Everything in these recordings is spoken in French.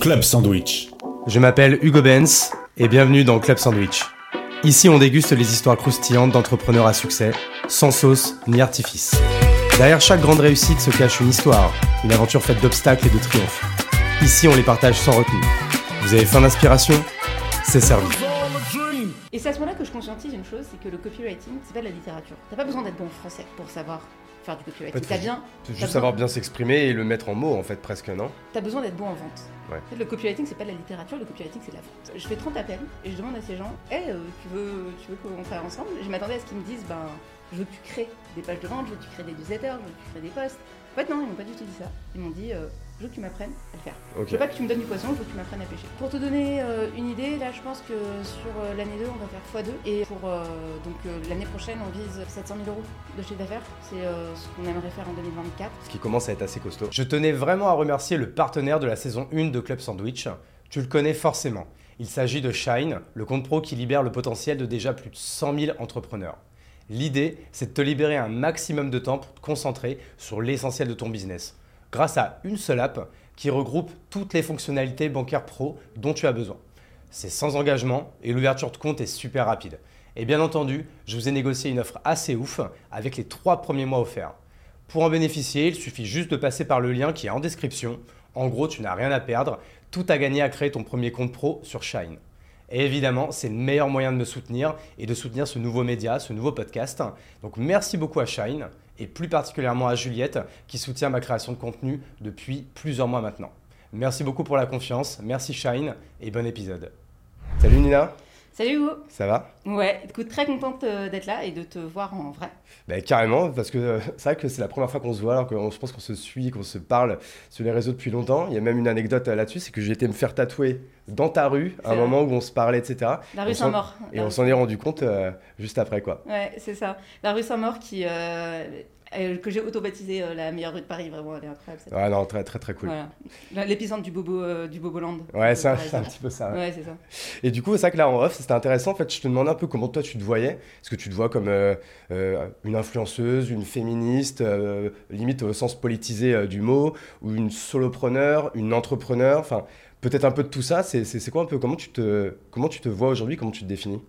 Club Sandwich. Je m'appelle Hugo Benz et bienvenue dans Club Sandwich. Ici, on déguste les histoires croustillantes d'entrepreneurs à succès, sans sauce ni artifice. Derrière chaque grande réussite se cache une histoire, une aventure faite d'obstacles et de triomphes. Ici, on les partage sans retenue. Vous avez faim d'inspiration? C'est servi. Et c'est à ce moment-là que je conscientise une chose, c'est que le copywriting, c'est pas de la littérature. T'as pas besoin d'être bon en français pour savoir faire du copywriting. T'as bien. Juste savoir bien s'exprimer et le mettre en mots, en fait, presque, non? T'as besoin d'être bon en vente. Ouais. En fait, le copywriting, c'est pas de la littérature, le copywriting, c'est de la vente. Je fais 30 appels et je demande à ces gens Hey, euh, tu veux, tu veux qu'on travaille ensemble? Je m'attendais à ce qu'ils me disent Ben, je veux que tu crées des pages de vente, je veux que tu crées des newsletters, je veux que tu crées des posts. En fait, non, ils m'ont pas du tout dit ça. Ils m'ont dit euh, Je veux que tu m'apprennes à le faire. Ok. Je veux pas que tu me donnes du poisson, je veux que tu m'apprennes à pêcher. Pour te donner euh, une idée, là, je pense que sur euh, l'année 2, on va faire x2. Et pour euh, donc euh, l'année prochaine, on vise 700 000 euros de chiffre d'affaires. C'est euh, ce qu'on aimerait faire en 2024. ce qui commence à être assez costaud. Je tenais vraiment à remercier le partenaire de la saison 1 de Club Sandwich. Tu le connais forcément. Il s'agit de Shine, le compte pro qui libère le potentiel de déjà plus de 100 000 entrepreneurs. L'idée, c'est de te libérer un maximum de temps pour te concentrer sur l'essentiel de ton business, grâce à une seule app qui regroupe toutes les fonctionnalités bancaires pro dont tu as besoin. C'est sans engagement et l'ouverture de compte est super rapide. Et bien entendu, je vous ai négocié une offre assez ouf avec les trois premiers mois offerts. Pour en bénéficier, il suffit juste de passer par le lien qui est en description. En gros, tu n'as rien à perdre, tout à gagner à créer ton premier compte pro sur Shine. Et évidemment, c'est le meilleur moyen de me soutenir et de soutenir ce nouveau média, ce nouveau podcast. Donc merci beaucoup à Shine et plus particulièrement à Juliette qui soutient ma création de contenu depuis plusieurs mois maintenant. Merci beaucoup pour la confiance, merci Shine et bon épisode. Salut Nina, Salut Hugo ça va? Ouais, écoute, très contente euh, d'être là et de te voir en vrai. Ben, carrément, parce que euh, c'est vrai que c'est la première fois qu'on se voit, alors que je pense qu'on se suit, qu'on se parle sur les réseaux depuis longtemps. Il y a même une anecdote euh, là-dessus, c'est que j'ai été me faire tatouer dans ta rue, à un vrai. moment où on se parlait, etc. La rue Saint-Maur. Et on s'en est rendu compte euh, juste après, quoi. Ouais, c'est ça. La rue Saint-Maur qui, euh, euh, que j'ai auto-baptisée euh, la meilleure rue de Paris, vraiment, elle est incroyable. cette- Ouais, non, très, très, très cool. Voilà. L'épicentre du Bobo, euh, du Boboland. Ouais, c'est un, Pareil, c'est un ça. petit peu ça. ouais. C'est ça. Et du coup, c'est vrai que là, en off, c'était intéressant. En fait, je te demandais un peu comment toi, tu te voyais. Est-ce que tu te vois comme euh, euh, une influenceuse, une féministe, euh, limite au sens politisé euh, du mot, ou une solopreneur, une entrepreneur? Enfin, peut-être un peu de tout ça. C'est quoi un peu? Comment tu te, comment tu te vois aujourd'hui? Comment tu te définis?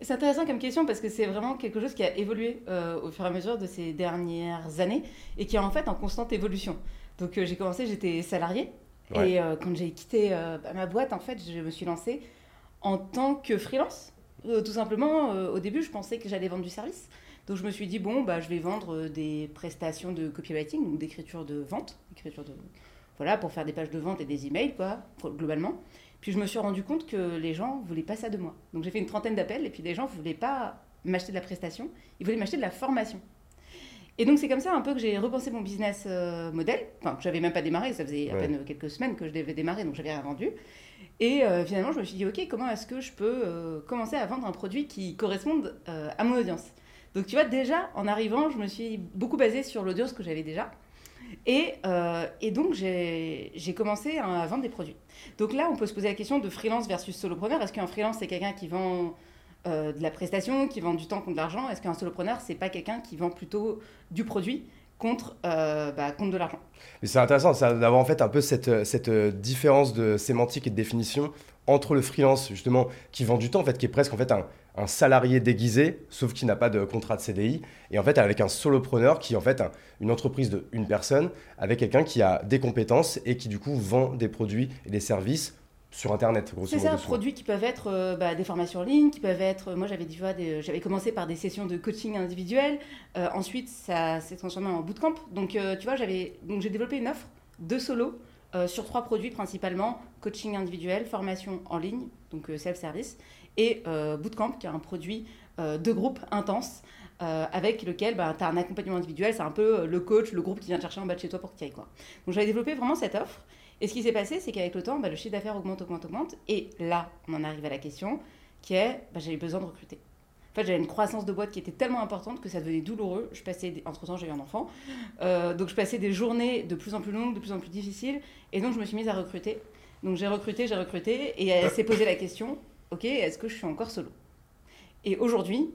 C'est intéressant comme question parce que c'est vraiment quelque chose qui a évolué euh, au fur et à mesure de ces dernières années et qui est en fait en constante évolution. Donc euh, j'ai commencé, j'étais salariée Ouais. et euh, quand j'ai quitté bah, ma boîte, en fait, je me suis lancée en tant que freelance. Tout simplement, au début, je pensais que j'allais vendre du service. Donc je me suis dit, bon, bah, je vais vendre des prestations de copywriting ou d'écriture de vente, d'écriture de... Voilà, pour faire des pages de vente et des emails, quoi, globalement. Puis je me suis rendu compte que les gens voulaient pas ça de moi. Donc j'ai fait une trentaine d'appels et puis les gens voulaient pas m'acheter de la prestation, ils voulaient m'acheter de la formation. Et donc c'est comme ça un peu que j'ai repensé mon business euh, model, enfin que j'avais même pas démarré, ça faisait à Ouais. peine quelques semaines que je devais démarrer, donc j'avais rien vendu. Et euh, finalement je me suis dit ok comment est-ce que je peux euh, commencer à vendre un produit qui corresponde euh, à mon audience? Donc tu vois déjà en arrivant je me suis beaucoup basée sur l'audience que j'avais déjà. Et, euh, et donc, j'ai commencé à vendre des produits. Donc là, on peut se poser la question de freelance versus solopreneur. Est-ce qu'un freelance, c'est quelqu'un qui vend euh, de la prestation, qui vend du temps contre de l'argent? Est-ce qu'un solopreneur, c'est pas quelqu'un qui vend plutôt du produit contre, euh, bah, contre de l'argent? C'est intéressant d'avoir en fait un peu cette, cette différence de sémantique et de définition entre le freelance justement qui vend du temps en fait qui est presque en fait un, un salarié déguisé sauf qu'il n'a pas de contrat de CDI et en fait avec un solopreneur qui est en fait un- une entreprise de une personne avec quelqu'un qui a des compétences et qui du coup vend des produits et des services sur internet grosso C'est ça, produits qui peuvent être euh, bah, des formations en ligne, qui peuvent être. Moi, j'avais des- j'avais commencé par des sessions de coaching individuel. Euh, ensuite, ça s'est transformé en bootcamp. Donc, euh, tu vois, j'avais donc j'ai développé une offre de solo euh, sur trois produits principalement coaching individuel, formation en ligne, donc euh, self-service, et euh, bootcamp, qui est un produit euh, de groupe intense. euh, avec lequel bah, tu as un accompagnement individuel, c'est un peu le coach, le groupe qui vient te chercher en bas de chez toi pour y ailles. Quoi. Donc j'avais développé vraiment cette offre. Et ce qui s'est passé, c'est qu'avec le temps, bah, le chiffre d'affaires augmente, augmente, augmente. Et là, on en arrive à la question qui est bah, j'avais besoin de recruter. En fait, j'avais une croissance de boîte qui était tellement importante que ça devenait douloureux. Je passais, des- entre-temps, j'ai eu un enfant. Donc, je passais des journées de plus en plus longues, de plus en plus difficiles. Et donc, je me suis mise à recruter. Donc, j'ai recruté, j'ai recruté. Et elle s'est posé la question ok, est-ce que je suis encore solo? Et aujourd'hui,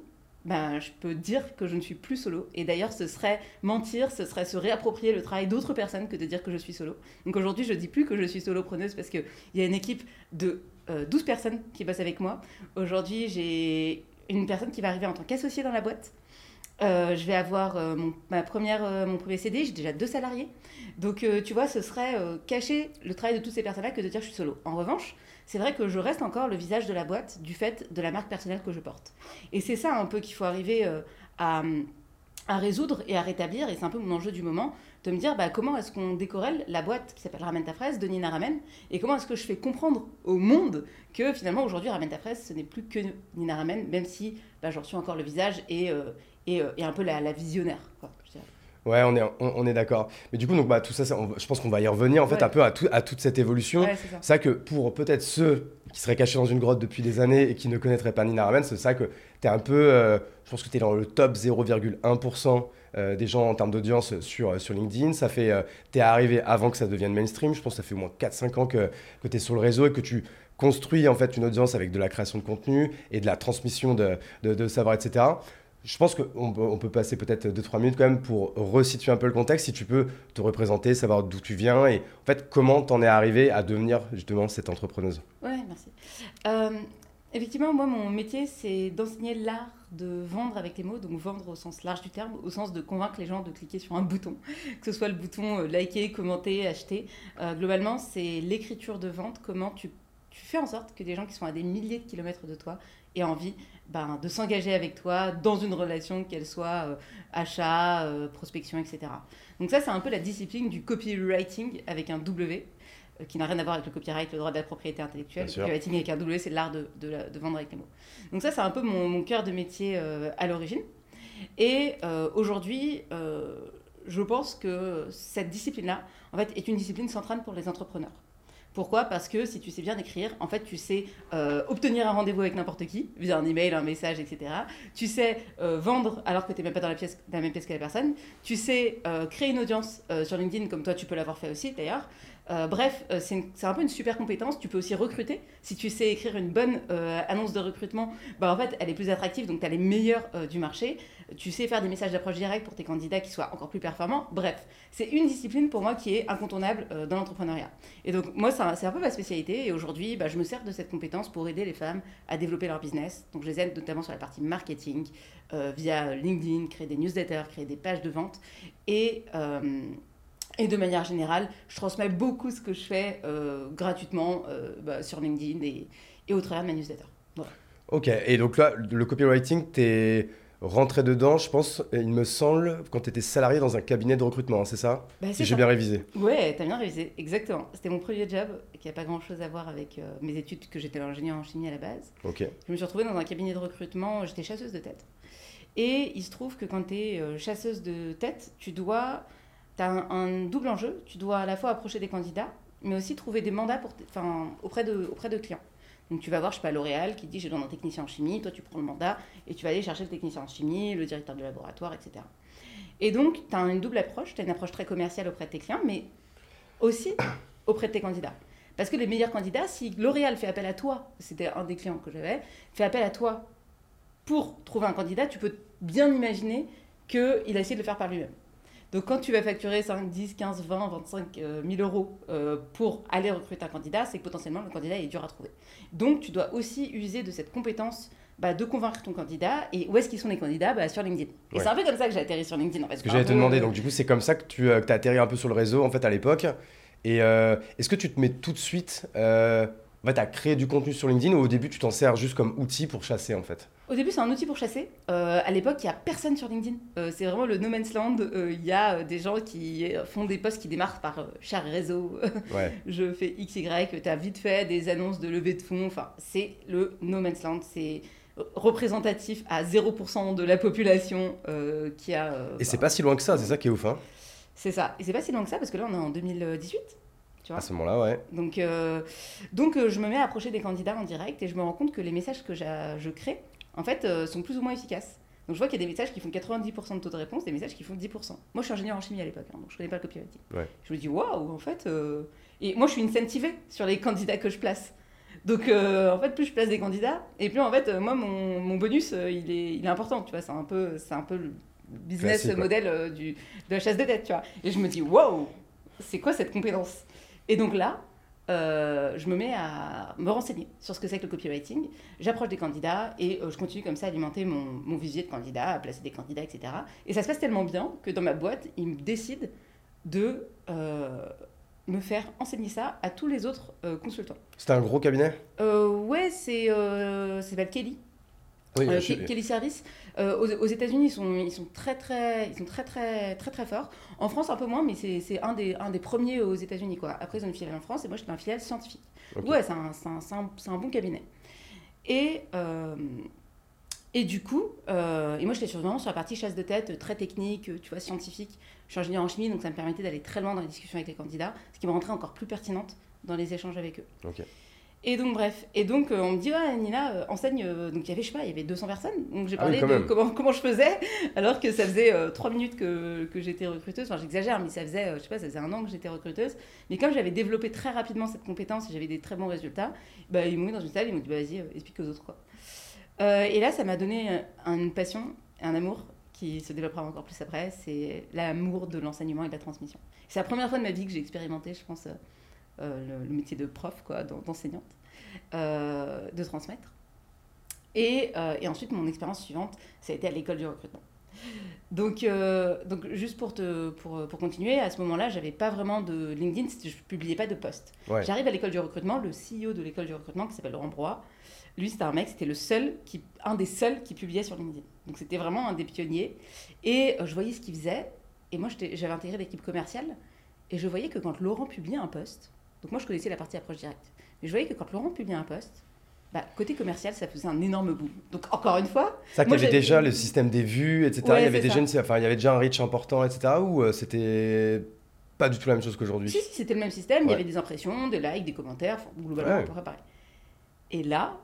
ben, je peux dire que je ne suis plus solo. Et d'ailleurs, ce serait mentir, ce serait se réapproprier le travail d'autres personnes que de dire que je suis solo. Donc aujourd'hui, je dis plus que je suis solopreneuse parce qu'il y a une équipe de 12 euh, personnes qui bossent avec moi. Aujourd'hui, j'ai une personne qui va arriver en tant qu'associée dans la boîte. Euh, je vais avoir euh, mon, ma première, mon premier CD, j'ai déjà deux salariés. Donc, tu vois, ce serait cacher le travail de toutes ces personnes-là que de dire je suis solo. En revanche, c'est vrai que je reste encore le visage de la boîte du fait de la marque personnelle que je porte. Et c'est ça un peu qu'il faut arriver euh, à, résoudre et à rétablir, et c'est un peu mon enjeu du moment, de me dire bah, comment est-ce qu'on décorelle la boîte qui s'appelle Ramène ta fraise de Nina Ramen, et comment est-ce que je fais comprendre au monde que finalement aujourd'hui Ramène ta fraise, ce n'est plus que Nina Ramen, même si bah, j'en suis encore le visage et, euh, et, un peu la, visionnaire. Quoi, Ouais, on est, on, est d'accord. Mais du coup, donc, bah, tout ça, je pense qu'on va y revenir en fait un peu à, à toute cette évolution. c'est ça. ça. que pour peut-être ceux qui seraient cachés dans une grotte depuis des années et qui ne connaîtraient pas Nina Ramen, c'est ça que tu es un peu. Euh, je pense que tu es dans le top 0,1% euh, des gens en termes d'audience sur, euh, sur LinkedIn. Ça fait. tu es arrivé avant que ça devienne mainstream. Je pense que ça fait au moins 4-5 ans que, que tu es sur le réseau et que tu construis en fait une audience avec de la création de contenu et de la transmission de, de, de savoir, etc. Je pense qu'on peut, passer peut-être 2-3 minutes quand même pour resituer un peu le contexte, si tu peux te représenter, savoir d'où tu viens et en fait comment t'en es arrivé à devenir justement cette entrepreneuse. Ouais, merci. Euh, effectivement, moi mon métier c'est d'enseigner l'art de vendre avec les mots, donc vendre au sens large du terme, au sens de convaincre les gens de cliquer sur un bouton, que ce soit le bouton euh, liker, commenter, acheter. Euh, globalement, c'est l'écriture de vente, comment tu, tu fais en sorte que des gens qui sont à des milliers de kilomètres de toi aient envie ben, de s'engager avec toi dans une relation, qu'elle soit euh, achat, euh, prospection, etc. Donc ça, c'est un peu la discipline du copywriting avec un W, euh, qui n'a rien à voir avec le copyright, le droit de la propriété intellectuelle. Le copywriting avec un W, c'est l'art de, de, vendre avec les mots. Donc ça, c'est un peu mon, mon cœur de métier à l'origine. Et aujourd'hui, je pense que cette discipline-là, en fait, est une discipline centrale pour les entrepreneurs. Pourquoi? Parce que si tu sais bien écrire, en fait, tu sais euh, obtenir un rendez-vous avec n'importe qui, via un email, un message, etc. Tu sais euh, vendre alors que tu n'es même pas dans la, pièce, dans la même pièce que la personne. Tu sais euh, créer une audience sur LinkedIn, comme toi, tu peux l'avoir fait aussi d'ailleurs. Euh, bref, euh, c'est un peu une super compétence. Tu peux aussi recruter. Si tu sais écrire une bonne euh, annonce de recrutement, bah, en fait, elle est plus attractive, donc tu as les meilleurs du marché. Tu sais faire des messages d'approche directe pour tes candidats qui soient encore plus performants. Bref, c'est une discipline pour moi qui est incontournable dans l'entrepreneuriat. Et donc, moi, c'est un, peu ma spécialité. Et aujourd'hui, bah, je me sers de cette compétence pour aider les femmes à développer leur business. Donc, je les aide notamment sur la partie marketing, via LinkedIn, créer des newsletters, créer des pages de vente. Et et de manière générale, je transmets beaucoup ce que je fais euh, gratuitement euh, bah, sur LinkedIn et, et, au travers de ma newsletter. Ok, et donc là, le copywriting, tu es rentré dedans, je pense, il me semble, quand tu étais salarié dans un cabinet de recrutement, hein, c'est ça? Bah, Si j'ai bien révisé. Ouais, tu as bien révisé, exactement. C'était mon premier job qui n'a pas grand-chose à voir avec euh, mes études, que j'étais ingénieur en chimie à la base. Ok. Je me suis retrouvée dans un cabinet de recrutement, j'étais chasseuse de tête. Et il se trouve que quand tu es chasseuse de tête, tu dois tu as un, double enjeu. Tu dois à la fois approcher des candidats, mais aussi trouver des mandats auprès, de, clients. Donc tu vas voir, je sais pas, L'Oréal qui dit j'ai besoin d'un technicien en chimie, toi tu prends le mandat et tu vas aller chercher le technicien en chimie, le directeur de laboratoire, etc. Et donc tu as une double approche, tu as une approche très commerciale auprès de tes clients, mais aussi auprès de tes candidats. Parce que les meilleurs candidats, si L'Oréal fait appel à toi, c'était un des clients que j'avais, fait appel à toi pour trouver un candidat, tu peux bien imaginer qu'il a essayé de le faire par lui-même. Donc quand tu vas facturer 5, 10, 15, 20, 25 000 euros euh, pour aller recruter un candidat, c'est que potentiellement le candidat est dur à trouver. Donc tu dois aussi user de cette compétence bah, de convaincre ton candidat. Et où est-ce qu'ils sont les candidats bah, Sur LinkedIn. Et c'est un peu comme ça que j'ai atterri sur LinkedIn. En fait. Ce que j'allais te demander, donc du coup c'est comme ça que tu euh, as atterri un peu sur le réseau en fait à l'époque. Et euh, est-ce que tu te mets tout de suite en fait, à créer du contenu sur LinkedIn ou au début tu t'en sers juste comme outil pour chasser en fait Au début c'est un outil pour chasser. Euh, à l'époque il n'y a personne sur LinkedIn. Euh, c'est vraiment le no man's land. Euh, il y a des gens qui font des posts qui démarrent par cher réseau. Je fais XY, tu as vite fait des annonces de levée de fonds. Enfin c'est le no man's land. C'est représentatif à 0% de la population qui a... Et c'est pas si loin que ça, c'est ça qui est ouf. Hein c'est ça. Et c'est pas si loin que ça parce que là on est en 2018 à ce moment-là, ouais. Donc, euh, donc euh, je me mets à approcher des candidats en direct et je me rends compte que les messages que je crée, en fait, euh, sont plus ou moins efficaces. Donc je vois qu'il y a des messages qui font 90% de taux de réponse, des messages qui font 10%. Moi, je suis ingénieur en chimie à l'époque, hein, donc je connais pas le copywriting. Je me dis, waouh, en fait. Et moi, je suis incentivée sur les candidats que je place. Donc, en fait, plus je place des candidats, et plus, en fait, moi, mon, mon bonus, il, est, il est important, tu vois. C'est un peu, c'est un peu le business Classique, ouais. euh, du, de la chasse de tête, tu vois. Et je me dis, wow, c'est quoi cette compétence? Et donc là, euh, je me mets à me renseigner sur ce que c'est que le copywriting. J'approche des candidats et euh, je continue comme ça à alimenter mon, mon visier de candidats, à placer des candidats, etc. Et ça se passe tellement bien que dans ma boîte, ils me décident de euh, me faire enseigner ça à tous les autres consultants. C'était un gros cabinet? Ouais, c'est euh, s'appelle Kelly. Oui, Euh, je-. Euh, aux aux États-Unis, ils sont, ils sont très très, ils sont très très très très forts. En France, un peu moins, mais c'est un des, un des premiers aux États-Unis quoi. Après, ils ont une filiale en France et moi, j'étais un filiale scientifique. Ouais, c'est un, un, un- un bon cabinet. Et euh, et du coup, euh, et moi, j'étais vraiment sur la partie chasse de tête, très technique, tu vois, scientifique. Je suis ingénieur en chimie, donc ça me permettait d'aller très loin dans les discussions avec les candidats, ce qui me rentrait encore plus pertinente dans les échanges avec eux. Et donc, bref. Et donc, euh, on me dit, ouais, Nina, euh, enseigne. euh, donc, il y avait, je sais pas, il y avait 200 personnes. Donc, j'ai Ah oui, parlé de comment, comment je faisais, alors que ça faisait 3 minutes que, que j'étais recruteuse. Enfin, j'exagère, mais ça faisait, je sais pas, ça faisait un an que j'étais recruteuse. Mais comme j'avais développé très rapidement cette compétence et j'avais des très bons résultats, bah, ils m'ont mis dans une salle, ils m'ont dit, bah, vas-y, explique aux autres, quoi. Et là, ça m'a donné une passion, un amour qui se développera encore plus après. C'est l'amour de l'enseignement et de la transmission. C'est la première fois de ma vie que j'ai expérimenté, je pense, le, le métier de prof, quoi, d'enseignante euh, de transmettre. Et, euh, et ensuite, mon expérience suivante, ça a été à l'école du recrutement. Donc, euh, donc juste pour, te, pour, pour continuer, à ce moment-là, j'avais pas vraiment de LinkedIn, je publiais pas de posts. Ouais. J'arrive à l'école du recrutement, le CEO de l'école du recrutement, qui s'appelle Laurent Broy, lui, c'était un mec, c'était le seul, qui, un des seuls qui publiait sur LinkedIn. Donc, c'était vraiment un des pionniers. Et euh, je voyais ce qu'il faisait. Et moi, j'avais intégré l'équipe commerciale. Et je voyais que quand Laurent publiait un post, donc moi, je connaissais la partie approche directe. Mais je voyais que quand Laurent publiait un post, bah, côté commercial, ça faisait un énorme boom. Donc, encore une fois, Ça, qu'il y avait déjà le système des vues, etc. Ouais, il, y avait c'est déjà ça. une- enfin, il y avait déjà un reach important, etc. Ou euh, c'était pas du tout la même chose qu'aujourd'hui? Si, si, c'était le même système. Il y avait des impressions, des likes, des commentaires, enfin, globalement, Ouais. à peu près pareil. Et là,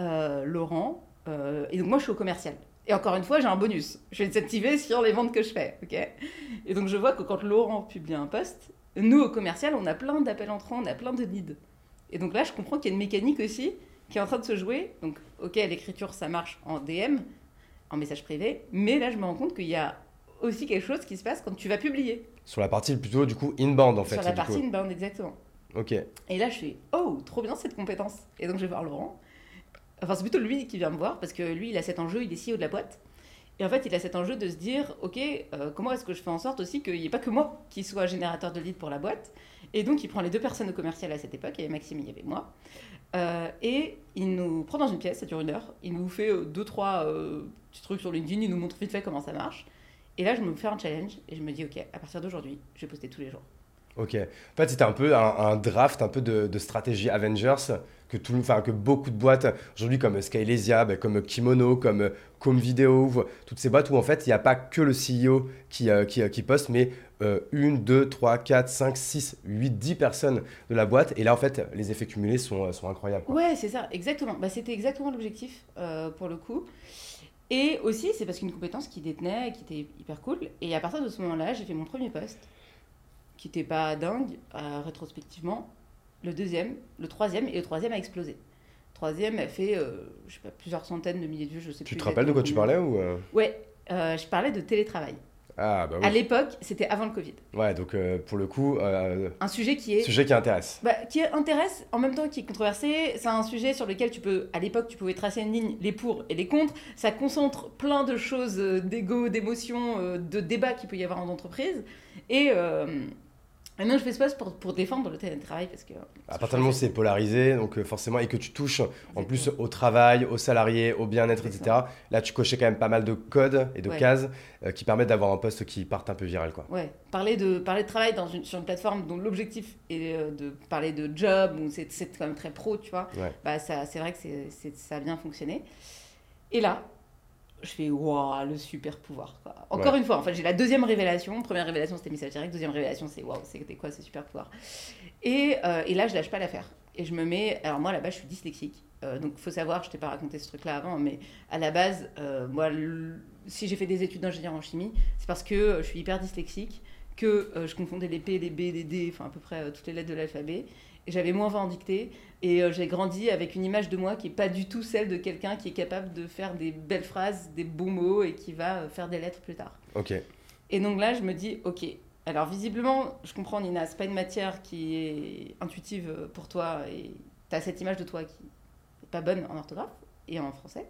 euh, Laurent, euh, et donc moi, je suis au commercial. Et encore une fois, j'ai un bonus. Je vais incentiver sur les ventes que je fais. ok? Et donc, je vois que quand Laurent publie un post, nous, au commercial, on a plein d'appels entrants, on a plein de leads. Et donc là, je comprends qu'il y a une mécanique aussi qui est en train de se jouer. Donc, ok, l'écriture, ça marche en DM, en message privé. Mais là, je me rends compte qu'il y a aussi quelque chose qui se passe quand tu vas publier. Sur la partie plutôt du coup inbound en fait. sur la partie coup. inbound, exactement. Ok. Et là, je suis oh, trop bien cette compétence. Et donc, je vais voir Laurent. Enfin, c'est plutôt lui qui vient me voir parce que lui, il a cet enjeu, il est CEO de la boîte. Et en fait, il a cet enjeu de se dire ok, euh, comment est-ce que je fais en sorte aussi qu'il n'y ait pas que moi qui soit générateur de leads pour la boîte. Et donc, il prend les deux personnes au commercial à cette époque, il y avait Maxime, il y avait moi. Euh, et il nous prend dans une pièce, ça dure une heure. Il nous fait euh, deux, trois petits trucs sur LinkedIn, il nous montre vite fait comment ça marche. Et là, je me fais un challenge et je me dis ok, à partir d'aujourd'hui, je vais poster tous les jours. Ok. En fait, c'était un peu un, draft, un peu de stratégie Avengers que, tout, enfin, que beaucoup de boîtes aujourd'hui, comme Skylesia, ben, comme Kimono, comme Com Video, ou- toutes ces boîtes où en fait, il n'y a pas que le CEO qui, euh, euh, qui poste, mais euh, une, deux, trois, quatre, cinq, six, huit, dix personnes de la boîte. Et là, en fait, les effets cumulés sont, euh, sont incroyables. quoi. Ouais, c'est ça, exactement. Bah, c'était exactement l'objectif euh, pour le coup. Et aussi, c'est parce qu'une compétence qui détenait, qui était hyper cool. Et à partir de ce moment-là, j'ai fait mon premier poste, qui n'était pas dingue, euh, rétrospectivement. Le deuxième, le troisième, et le troisième a explosé. Le troisième a fait, euh, je sais pas, plusieurs centaines de milliers de vues, je sais Tu plus te rappelles de quoi tu parlais ou euh. Ouais, euh, je parlais de télétravail. Ah, bah À oui. l'époque, c'était avant le Covid. Ouais, donc pour le coup, Un sujet qui est sujet qui intéresse. Bah, qui intéresse, en même temps qui est controversé. C'est un sujet sur lequel tu peux, à l'époque, tu pouvais tracer une ligne, les pour et les contre. Ça concentre plein de choses, d'ego, d'émotions, de débats qu'il peut y avoir en entreprise. Et euh, maintenant, je fais ce poste pour, pour défendre le télétravail parce que. À partir du moment où c'est polarisé, donc euh, forcément, et que tu touches en plus au travail, aux salariés, au bien-être, etc. Là, tu cochais quand même pas mal de codes et de Ouais. cases euh, qui permettent d'avoir un poste qui parte un peu viral, quoi. Ouais, parler de, parler de travail dans une, sur une plateforme dont l'objectif est euh, de parler de job, où c'est quand même très pro, tu vois, Ouais. bah ça, c'est vrai que c'est- ça a bien fonctionné. Et là, je fais waouh, le super pouvoir. Quoi. Encore Ouais. une fois, en fait, j'ai la deuxième révélation. Première révélation, c'était direct. Deuxième révélation, c'est waouh, c'était quoi ce super pouvoir? Et, euh, et là, je lâche pas l'affaire. Et je me mets. Alors, moi, là-bas, je suis dyslexique. Euh, donc, faut savoir, je t'ai pas raconté ce truc-là avant, mais à la base, euh, moi, le- si j'ai fait des études d'ingénieur en chimie, c'est parce que euh, je suis hyper dyslexique, que je confondais les P, les B, les D, enfin à peu près toutes les lettres de l'alphabet, et j'avais moins 20 en dictée. Et euh, j'ai grandi avec une image de moi qui est pas du tout celle de quelqu'un qui est capable de faire des belles phrases, des bons mots et qui va euh, faire des lettres plus tard. Ok. Et donc là, je me dis, ok. Alors visiblement, je comprends Nina, c'est pas une matière qui est intuitive euh, pour toi et tu as cette image de toi qui est pas bonne en orthographe et en français.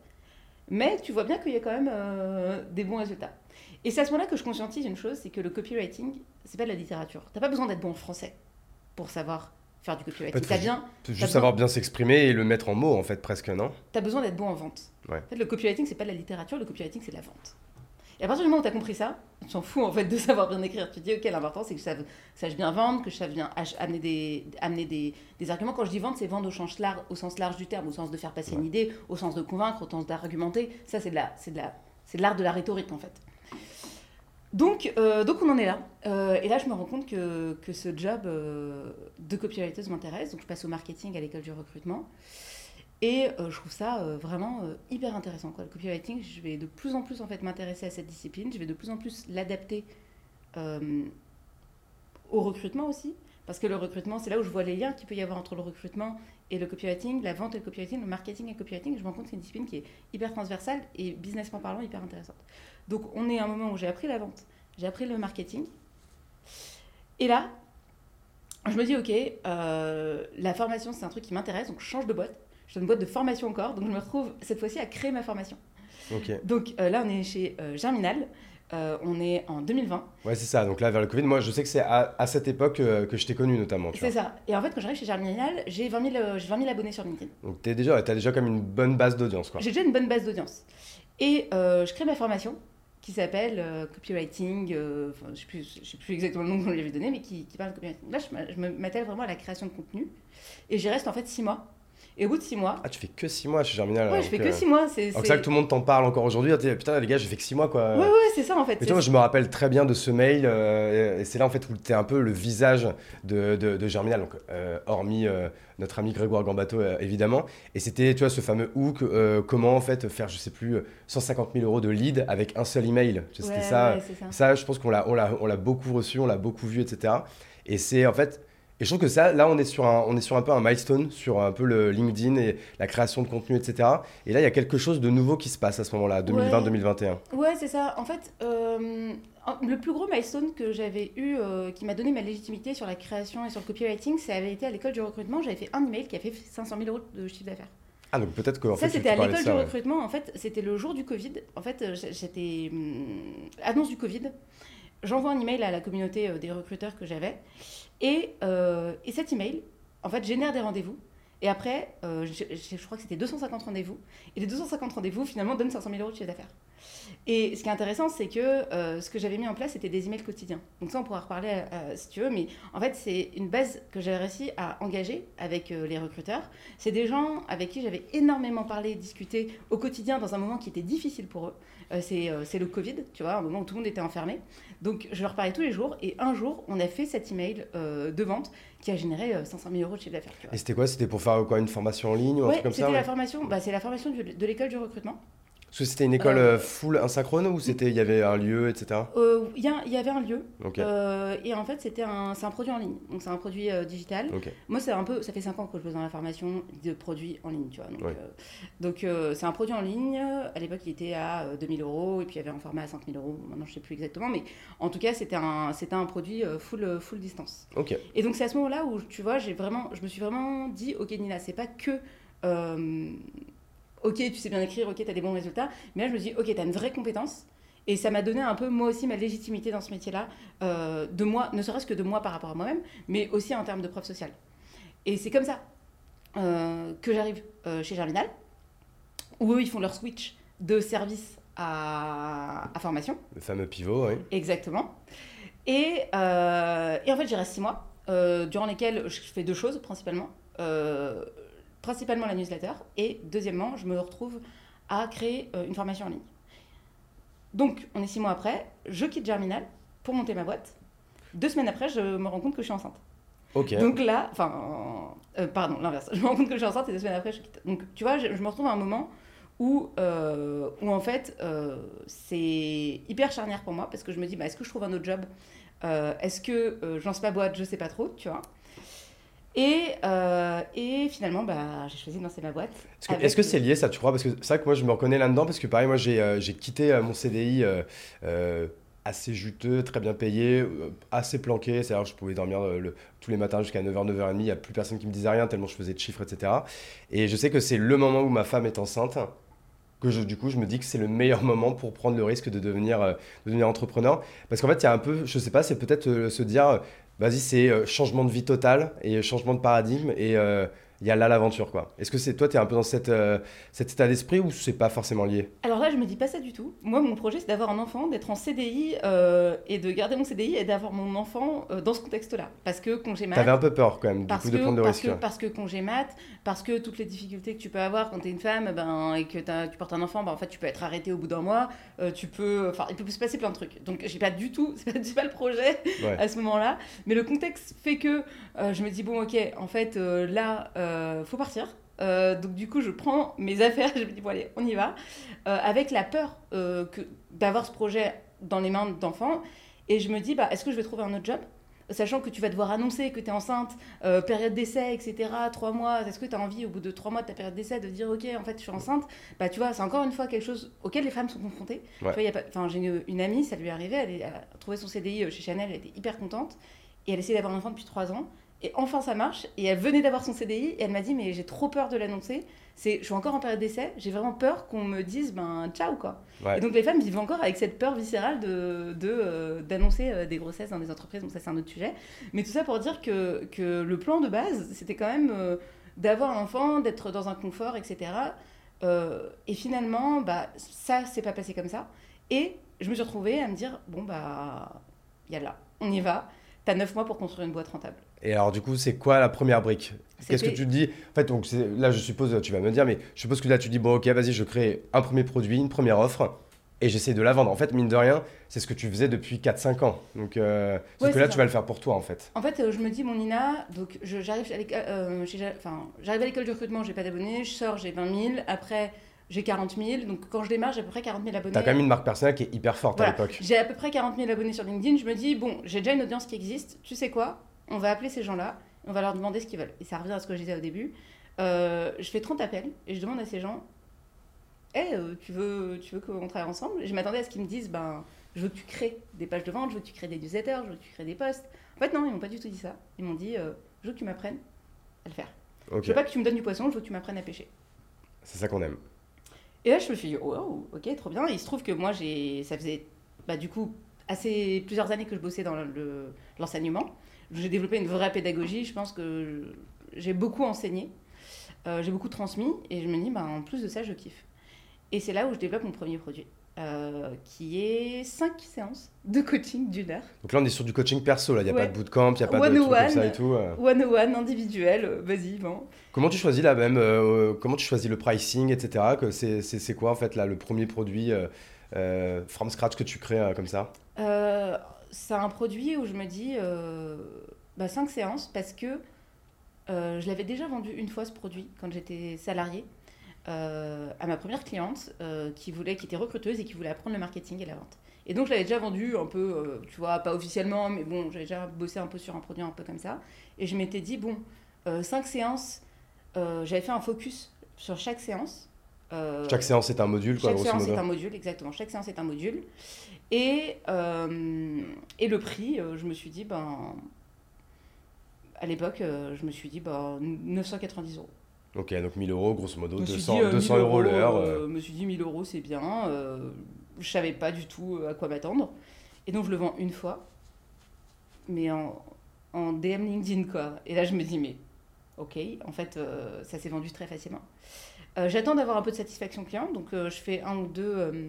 Mais tu vois bien qu'il y a quand même euh, des bons résultats. Et c'est à ce moment-là que je conscientise une chose, c'est que le copywriting, c'est pas de la littérature. T'as pas besoin d'être bon en français pour savoir faire du copywriting. En fait, bien, Juste savoir bien s'exprimer et le mettre en mots, en fait, presque, non? T'as besoin d'être bon en vente. Ouais. En fait, le copywriting, c'est pas de la littérature, le copywriting, c'est de la vente. Et à partir du moment où t'as compris ça, tu t'en fous en fait de savoir bien écrire. Tu te dis, ok, l'important c'est que je sache, sache bien vendre, que je sache bien amener, des, amener des, des arguments. Quand je dis vendre, c'est vendre au sens, large, au sens large du terme, au sens de faire passer une idée, au sens de convaincre, au sens d'argumenter. Ça, c'est de la, de la, c'est de l'art de la rhétorique en fait. Donc, euh, donc on en est là. Euh, et là, je me rends compte que, que ce job euh, de copywriter m'intéresse. Donc, je passe au marketing à l'école du recrutement. Et euh, je trouve ça vraiment hyper intéressant. Le copywriting, je vais de plus en plus en fait, m'intéresser à cette discipline. Je vais de plus en plus l'adapter au recrutement aussi. Parce que le recrutement, c'est là où je vois les liens qu'il peut y avoir entre le recrutement et le copywriting, la vente et le copywriting, le marketing et le copywriting. Je me rends compte que c'est une discipline qui est hyper transversale et businessment parlant hyper intéressante. Donc on est à un moment où j'ai appris la vente, j'ai appris le marketing. Et là, je me dis, ok, euh, la formation c'est un truc qui m'intéresse, donc je change de boîte. Je suis dans une boîte de formation encore, donc je me retrouve cette fois-ci à créer ma formation. Donc euh, là, on est chez euh, Germinal, Euh, on est en 2020. Ouais, c'est ça. Donc là, vers le Covid, moi, je sais que c'est à, à cette époque euh, que je t'ai connu, notamment. tu C'est ça. Et en fait, quand j'arrive chez Germinal, j'ai 20 000, euh, j'ai 20 000 abonnés sur LinkedIn. Donc déjà, t'as déjà comme une bonne base d'audience, quoi. J'ai déjà une bonne base d'audience. Et je crée ma formation qui s'appelle euh, Copywriting, euh, je ne sais, plus- exactement le nom qu'on lui avait donné, mais qui, parle de copywriting. Là, je, m'attelle vraiment à la création de contenu. Et j'y reste en fait 6 mois. Et au bout de 6 mois, Ah, tu fais que 6 mois chez Germinal. ouais, je fais que- que 6 mois. C'est, ça que tout le monde t'en parle encore aujourd'hui. T'es, Putain, les gars, j'ai fait que 6 mois, quoi. Ouais, ouais, c'est ça en fait. C'est- toi, moi, je me rappelle très bien de ce mail, euh, et c'est là en fait où tu es un peu le visage de, de, de Germinal, donc, euh, hormis euh, notre ami Grégoire Gambato évidemment. Et c'était, tu vois, ce fameux hook, comment en fait faire, je sais plus, euh, 150 000 euros de lead avec un seul email. C'était Ouais, ça. ouais, ça. Ça, je pense qu'on l'a, on l'a, on l'a beaucoup reçu, on l'a beaucoup vu, etc. Et c'est en fait. Et je trouve que ça, là, on est, sur un, on est sur un peu un milestone, sur un peu le LinkedIn et la création de contenu, etc. Et là, il y a quelque chose de nouveau qui se passe à ce moment-là, 2020-2021. Ouais, c'est ça. En fait, euh, le plus gros milestone que j'avais eu, euh, qui m'a donné ma légitimité sur la création et sur le copywriting, ça avait été à l'école du recrutement. J'avais fait un email qui a fait 500 000 euros de chiffre d'affaires. Ah, donc peut-être qu'en ça, c'était à l'école du ouais. recrutement. En fait, c'était le jour du Covid. En fait, euh, j'étais. hum, annonce du Covid. J'envoie un email à la communauté des recruteurs que j'avais. Et, euh, et cet email, en fait, génère des rendez-vous. Et après, euh, je, je- je crois que c'était 250 rendez-vous. Et les 250 rendez-vous, finalement, donnent 500 000 euros de chiffre d'affaires. Et ce qui est intéressant, c'est que euh, ce que j'avais mis en place, c'était des emails quotidiens. Donc ça, on pourra reparler euh, si tu veux. Mais en fait, c'est une base que j'ai réussi à engager avec euh, les recruteurs. C'est des gens avec qui j'avais énormément parlé, discuté au quotidien dans un moment qui était difficile pour eux. C'est le Covid, tu vois, un moment où tout le monde était enfermé. Donc je leur parlais tous les jours. Et un jour, on a fait cet email de vente qui a généré euh, 500 000 euros de chiffre d'affaires. Et c'était quoi? C'était pour faire quoi? Une formation en ligne ou un truc comme c'était ça la ouais formation. Bah, c'est la formation du- de l'école du recrutement. Parce que c'était une école Euh, euh, full asynchrone ou c'était il y avait un lieu, etc. Euh, Il y, avait un lieu. Euh, et en fait, c'était un, c'est un produit en ligne. Donc, c'est un produit digital. Moi, c'est un peu, ça fait 5 ans que je bosse dans la formation de produits en ligne, tu vois. Donc, Ouais. donc c'est un produit en ligne. À l'époque, il était à euh, 2000 euros et puis il y avait un format à 5000 euros. Maintenant, je sais plus exactement, mais en tout cas, c'était un, c'était un produit full, full distance. Et donc, c'est à ce moment-là où, tu vois, j'ai vraiment, je me suis vraiment dit, ok, Nina, c'est pas que. Ok, tu sais bien écrire, ok, tu as des bons résultats. Mais là, je me dis, ok, tu as une vraie compétence. Et ça m'a donné un peu, moi aussi, ma légitimité dans ce métier-là, euh, de moi, ne serait-ce que de moi par rapport à moi-même, mais aussi en termes de preuve sociale. Et c'est comme ça euh, que j'arrive euh, chez Germinal, où eux, ils font leur switch de service à, à formation. Le fameux pivot, oui. Exactement. Et, et en fait, j'y reste six mois, durant lesquels je fais deux choses principalement. Principalement la newsletter. Et deuxièmement, je me retrouve à créer euh, une formation en ligne. Donc, on est six mois après, je quitte Germinal pour monter ma boîte. Deux semaines après, je me rends compte que je suis enceinte. Ok. Donc là, enfin, euh, pardon, l'inverse. Je me rends compte que je suis enceinte et deux semaines après, je quitte. Donc, tu vois, je, je me retrouve à un moment où, euh, où en fait, euh, c'est hyper charnière pour moi parce que je me dis, bah, est-ce que je trouve un autre job? Est-ce que je lance ma boîte? Je sais pas trop, tu vois. Et, euh, et finalement, bah, j'ai choisi de lancer ma boîte. Est-ce que c'est lié ça, tu crois? Parce que c'est vrai que moi je me reconnais là-dedans, parce que pareil, moi j'ai euh, quitté euh, mon CDI euh, assez juteux, très bien payé, assez planqué, c'est-à-dire que je pouvais dormir le- tous les matins jusqu'à 9h, 9h30, il n'y a plus personne qui me disait rien tellement je faisais de chiffres, etc. Et je sais que c'est le moment où ma femme est enceinte. Que je, du coup, je me dis que c'est le meilleur moment pour prendre le risque de devenir, euh, de devenir entrepreneur. Parce qu'en fait, il y a un peu, je sais pas, c'est peut-être euh, se dire, vas-y, c'est euh, changement de vie total et changement de paradigme et euh, il y a là l'aventure, quoi. Est-ce que c'est toi, tu es un peu dans cette, euh, cet état d'esprit ou c'est pas forcément lié? Alors là, je me dis pas ça du tout. Moi, mon projet, c'est d'avoir un enfant, d'être en CDI euh, et de garder mon CDI et d'avoir mon enfant euh, dans ce contexte-là. Parce que congé mat, T'avais un peu peur quand même, du coup, que, de prendre le parce risque. que, parce que congé mat, parce que toutes les difficultés que tu peux avoir quand tu es une femme ben, et que tu portes un enfant, ben, en fait, tu peux être arrêté au bout d'un mois, tu peux, enfin, il peut se passer plein de trucs. Donc, j'ai pas du tout, c'est pas, pas le projet Ouais. à ce moment-là, mais le contexte fait que je me dis bon, ok, en fait, là, faut partir. Euh, donc du coup, je prends mes affaires, je me dis bon allez, on y va, Euh, avec la peur euh, que d'avoir ce projet dans les mains d'enfants, et je me dis bah est-ce que je vais trouver un autre job? Sachant que tu vas devoir annoncer que tu es enceinte, euh, période d'essai, etc., trois mois, est-ce que tu as envie, au bout de trois mois de ta période d'essai, de dire, ok, en fait, je suis enceinte? Bah, tu vois, c'est encore une fois quelque chose auquel les femmes sont confrontées. Tu vois, enfin, J'ai une, une amie, ça lui est arrivé, elle, est- elle a trouvé son CDI chez Chanel, elle était hyper contente, et elle essayait d'avoir un enfant depuis trois ans, et enfin ça marche, et elle venait d'avoir son CDI, et elle m'a dit, mais j'ai trop peur de l'annoncer, c'est, je suis encore en période d'essai, j'ai vraiment peur qu'on me dise, ben, ciao, quoi. Ouais. Et donc les femmes vivent encore avec cette peur viscérale de, de, euh, d'annoncer euh, des grossesses dans des entreprises, donc ça c'est un autre sujet. Mais tout ça pour dire que, que le plan de base, c'était quand même euh, d'avoir un enfant, d'être dans un confort, etc. Et finalement, bah, ça s'est pas passé comme ça. Et je me suis retrouvée à me dire, bon bah, y a là, on y va. T'as 9 mois pour construire une boîte rentable. Et alors, du coup, c'est quoi la première brique? Qu'est-ce que tu te dis? En fait, donc, là, je suppose, tu vas me dire, mais je suppose que là, tu dis, bon, ok, vas-y, je crée un premier produit, une première offre, et j'essaie de la vendre. En fait, mine de rien, c'est ce que tu faisais depuis 4-5 ans. Donc, euh, sauf Ouais, que là, tu vas le faire pour toi, en fait. En fait, euh, je me dis, mon Nina, donc je- j'arrive à l'école, euh, j'arrive à l'école du recrutement, j'ai pas d'abonnés, je sors, j'ai 20 000, après j'ai 40 000, donc quand je démarre, j'ai à peu près 40 000 abonnés. T'as quand même une marque personnelle qui est hyper forte Voilà. à l'époque. J'ai à peu près 40 000 abonnés sur LinkedIn, je me dis, bon, j'ai déjà une audience qui existe, tu sais quoi, on va appeler ces gens-là, on va leur demander ce qu'ils veulent. Et ça revient à ce que je disais au début. Euh, je fais 30 appels et je demande à ces gens, hé, tu veux, tu veux qu'on travaille ensemble? Et Je m'attendais à ce qu'ils me disent, ben, je veux que tu crées des pages de vente, je veux que tu crées des newsletters, je veux que tu crées des posts. En fait, non, ils m'ont pas du tout dit ça. Ils m'ont dit, euh, je veux que tu m'apprennes à le faire. Ok, Je veux pas que tu me donnes du poisson, je veux que tu m'apprennes à pêcher. c'est ça qu'on aime. Et là, je me suis dit, wow, ok, trop bien. Et il se trouve que moi, j'ai, ça faisait, bah, du coup, assez plusieurs années que je bossais dans le- l'enseignement. J'ai développé une vraie pédagogie. Je pense que j'ai beaucoup enseigné, euh, j'ai beaucoup transmis. Et je me dis, bah, en plus de ça, je kiffe. Et c'est là où je développe mon premier produit, euh, qui est 5 séances de coaching d'une heure. Donc là, on est sur du coaching perso, là. Il n'y a Ouais. pas de bootcamp, il n'y a pas de One trucs on comme ça one. et tout. euh. One-on-one, individuel, euh, vas-y, bon. Comment tu choisis là même euh, Comment tu choisis le pricing, etc. que c'est, c'est, c'est quoi en fait là le premier produit from scratch que tu crées comme ça? C'est un produit où je me dis 5 séances parce que euh, je l'avais déjà vendu une fois ce produit quand j'étais salariée euh, à ma première cliente euh, qui voulait qui était recruteuse et qui voulait apprendre le marketing et la vente. Et donc je l'avais déjà vendu un peu, euh, tu vois, pas officiellement, mais bon, j'avais déjà bossé un peu sur un produit un peu comme ça. Et je m'étais dit, bon, 5 séances, euh, j'avais fait un focus sur chaque séance. Euh, Chaque séance est un module, quoi, chaque séance modo. est un module, exactement. Chaque séance est un module. Et, euh, et le prix, euh, je me suis dit, ben, à l'époque, je me suis dit, ben, 990 euros. Ok, donc 1000 euros, grosso modo, Je me suis 200, dit, euh, 200 1000 euros l'heure. euh. euh, Je me suis dit, 1000 euros, c'est bien. euh, je savais pas du tout à quoi m'attendre. Et donc, je le vends une fois, mais en, en DM LinkedIn, quoi. Et là, je me dis, mais ok, en fait, euh, ça s'est vendu très facilement. Euh, J'attends d'avoir un peu de satisfaction client, donc euh, je fais un ou deux euh,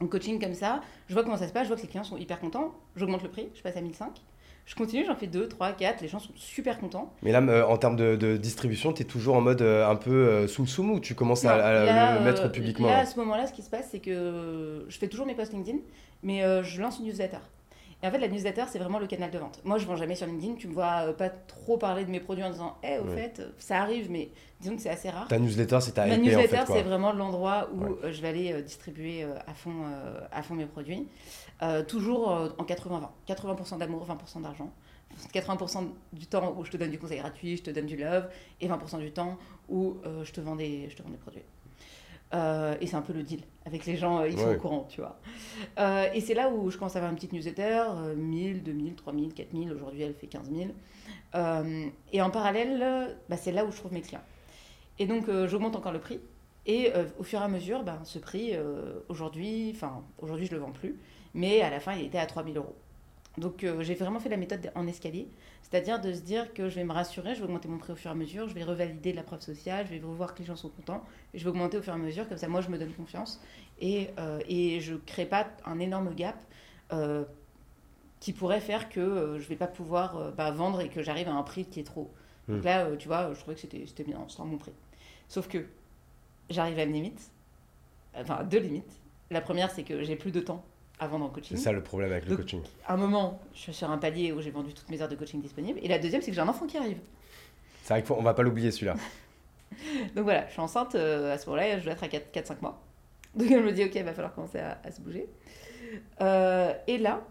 en coaching comme ça. Je vois comment ça se passe, je vois que les clients sont hyper contents. J'augmente le prix, je passe à 1005. Je continue, j'en fais 2, 3, 4, les gens sont super contents. Mais là, en termes de, de distribution, tu es toujours en mode un peu euh, soum soum ou tu commences à, Non, à là, le mettre publiquement Là, à ce moment-là, ce qui se passe, c'est que je fais toujours mes posts LinkedIn, mais je lance une newsletter. Et en fait, la newsletter, c'est vraiment le canal de vente. Moi, je vends jamais sur LinkedIn. Tu me vois euh, pas trop parler de mes produits en disant, Eh, au Ouais. fait, euh, ça arrive, mais disons que c'est assez rare. Ta newsletter, c'est ta Ma LP en newsletter, fait. C'est vraiment l'endroit où Ouais. euh, je vais aller euh, distribuer à, fond, à fond mes produits. Toujours en 80-20. 80%, d'amour, 20% d'argent. 80% du temps où je te donne du conseil gratuit, je te donne du love, et 20% du temps où je, te vends des, je te vends des produits. Euh, et c'est un peu le deal avec les gens, euh, ils sont Ouais. au courant, tu vois. Euh, et c'est là où je commence à avoir une petite newsletter, euh, 1000, 2000, 3000, 4000, aujourd'hui elle fait 15 000. Euh, et en parallèle, bah, c'est là où je trouve mes clients. Et donc euh, j'augmente encore le prix. Et euh, au fur et à mesure, ben, ce prix, aujourd'hui, enfin aujourd'hui je le vends plus, mais à la fin il était à 3000 euros. Donc euh, j'ai vraiment fait la méthode en escalier, c'est-à-dire de se dire que je vais me rassurer, je vais augmenter mon prix au fur et à mesure, je vais revalider la preuve sociale, je vais voir que les gens sont contents, et je vais augmenter au fur et à mesure, comme ça moi je me donne confiance et, euh, et je ne crée pas un énorme gap euh, qui pourrait faire que je ne vais pas pouvoir bah, vendre et que j'arrive à un prix qui est trop haut. Donc Hmm. là, tu vois, je trouvais que c'était c'était bien, c'était un bon prix. Sauf que j'arrive à une limite, enfin à deux limites. La première, c'est que j'ai plus de temps à vendre en coaching. C'est ça le problème avec le Donc- coaching. À un moment, je suis sur un palier où j'ai vendu toutes mes heures de coaching disponibles. Et la deuxième, c'est que j'ai un enfant qui arrive. C'est vrai qu'on va pas l'oublier celui-là. Donc voilà, je suis enceinte euh, à ce moment-là, je dois être à 4-5 mois. Donc je me dis, ok, il va falloir commencer à, à se bouger. Euh, et là,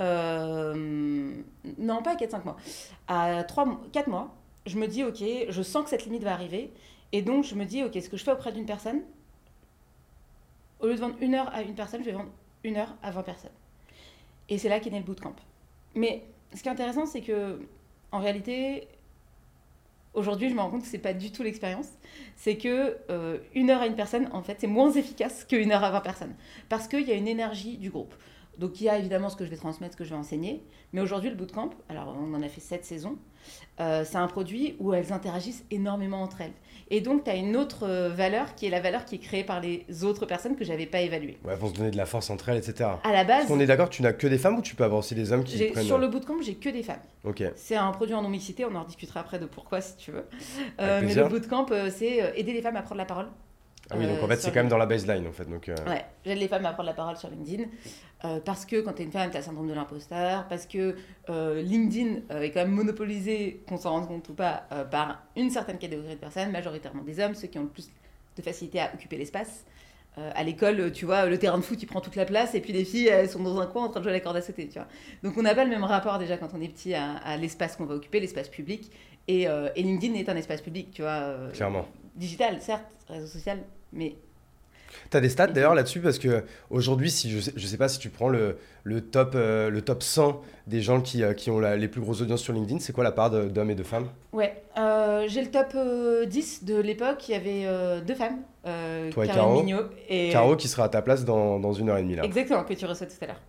euh, non, pas à 4-5 mois, à 3, 4 mois, je me dis, ok, je sens que cette limite va arriver. Et donc je me dis, ok, ce que je fais auprès d'une personne, au lieu de vendre une heure à une personne, je vais vendre une heure à 20 personnes. Et c'est là qu'est né le bootcamp. Mais ce qui est intéressant, c'est que en réalité, aujourd'hui, je me rends compte que c'est pas du tout l'expérience. C'est que euh, une heure à une personne, en fait, c'est moins efficace qu'une heure à 20 personnes. Parce qu'il y a une énergie du groupe. Donc il y a évidemment ce que je vais transmettre, ce que je vais enseigner. Mais aujourd'hui, le bootcamp, alors on en a fait sept saisons, euh, c'est un produit où elles interagissent énormément entre elles. Et donc, tu as une autre euh, valeur qui est la valeur qui est créée par les autres personnes que j'avais pas évaluées. Ouais, vont se donner de la force entre elles, etc. À la base, qu'on est d'accord, tu n'as que des femmes ou tu peux avoir aussi des hommes qui prennent. sur le bootcamp, j'ai que des femmes. Ok. C'est un produit en non-mixité, on en rediscutera après de pourquoi si tu veux. Euh, mais le bootcamp, euh, c'est euh, aider les femmes à prendre la parole. Ah oui, donc en Euh, fait, c'est quand même dans la baseline en fait. Donc, euh, Ouais, j'aide les femmes à prendre la parole sur LinkedIn. euh, parce que quand tu es une femme, tu as le syndrome de l'imposteur. Parce que LinkedIn est quand même monopolisé, qu'on s'en rende compte ou pas, par une certaine catégorie de personnes, majoritairement des hommes, ceux qui ont le plus de facilité à occuper l'espace. Euh, à l'école, tu vois, le terrain de foot, il prend toute la place, et puis les filles, elles sont dans un coin en train de jouer à la corde à sauter, tu vois. Donc on n'a pas le même rapport déjà quand on est petit à, à l'espace qu'on va occuper, l'espace public. Et, euh, et LinkedIn est un espace public, tu vois. euh, clairement. digital, certes, réseau social, mais T'as des stats d'ailleurs là-dessus parce que aujourd'hui, si je sais, je sais pas si tu prends le, le top euh, le top 100 des gens qui, euh, qui ont la- les plus grosses audiences sur LinkedIn, c'est quoi la part d'hommes et de femmes? Ouais, euh, j'ai le top euh, 10 de l'époque, il y avait deux femmes, Toi Caro. Mignot et Caro qui sera à ta place dans, dans une heure et demie là. exactement que tu reçois tout à l'heure.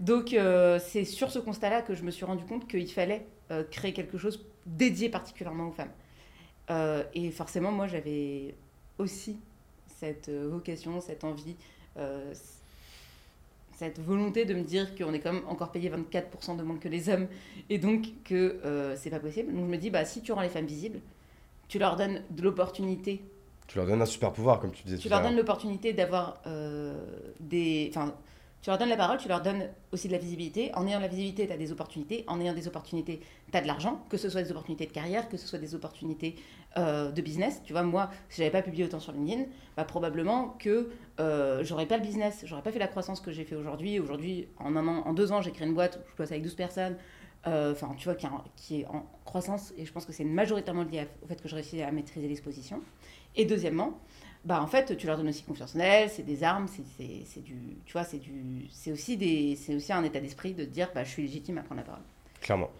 Donc c'est sur ce constat-là que je me suis rendu compte qu'il fallait créer quelque chose dédié particulièrement aux femmes. Et forcément, moi j'avais aussi cette euh, vocation, cette envie, euh, cette volonté de me dire qu'on est quand même encore payé 24% de moins que les hommes et donc que euh, c'est pas possible. Donc je me dis, bah, si tu rends les femmes visibles, tu leur donnes de l'opportunité Tu leur donnes un super pouvoir comme tu disais tu tout leur à l'heure. donnes l'opportunité d'avoir euh, des. Enfin, tu leur donnes la parole, tu leur donnes aussi de la visibilité. En ayant la visibilité, tu as des opportunités. En ayant des opportunités, tu as de l'argent, que ce soit des opportunités de carrière, que ce soit des opportunités euh, de business. Tu vois, moi, si j'avais pas publié autant sur LinkedIn, bah, probablement que euh, j'aurais pas le business, j'aurais pas fait la croissance que j'ai fait aujourd'hui. Aujourd'hui, en un an, en deux ans, j'ai créé une boîte où je bosse avec 12 personnes. Euh, Enfin, tu vois, qui, est en- qui est en croissance. Et je pense que c'est majoritairement lié au fait que je réussis à maîtriser l'exposition. Et deuxièmement, bah en fait tu leur donnes aussi confiance en elles, c'est des armes, c'est- du tu vois, c'est du c'est aussi des c'est aussi un état d'esprit de dire bah je suis légitime à prendre la parole. Clairement.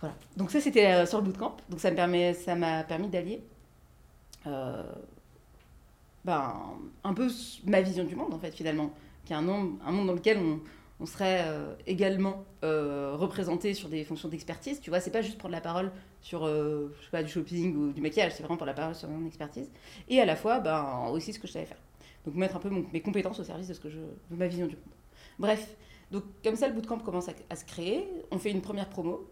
Voilà. Donc ça c'était euh, sur le bootcamp. Donc ça me permet ça m'a permis d'allier euh, ben, un peu ma vision du monde en fait finalement, qui est un monde un monde dans lequel on on serait euh, également euh, représenté sur des fonctions d'expertise. Tu vois, c'est pas juste prendre la parole sur euh, je sais pas, du shopping ou du maquillage, c'est vraiment prendre la parole sur mon expertise. Et à la fois, ben, aussi ce que je savais faire. Donc mettre un peu mon- mes compétences au service de, ce que je, de ma vision du monde. Bref, donc comme ça, le bootcamp commence à, à se créer. On fait une première promo.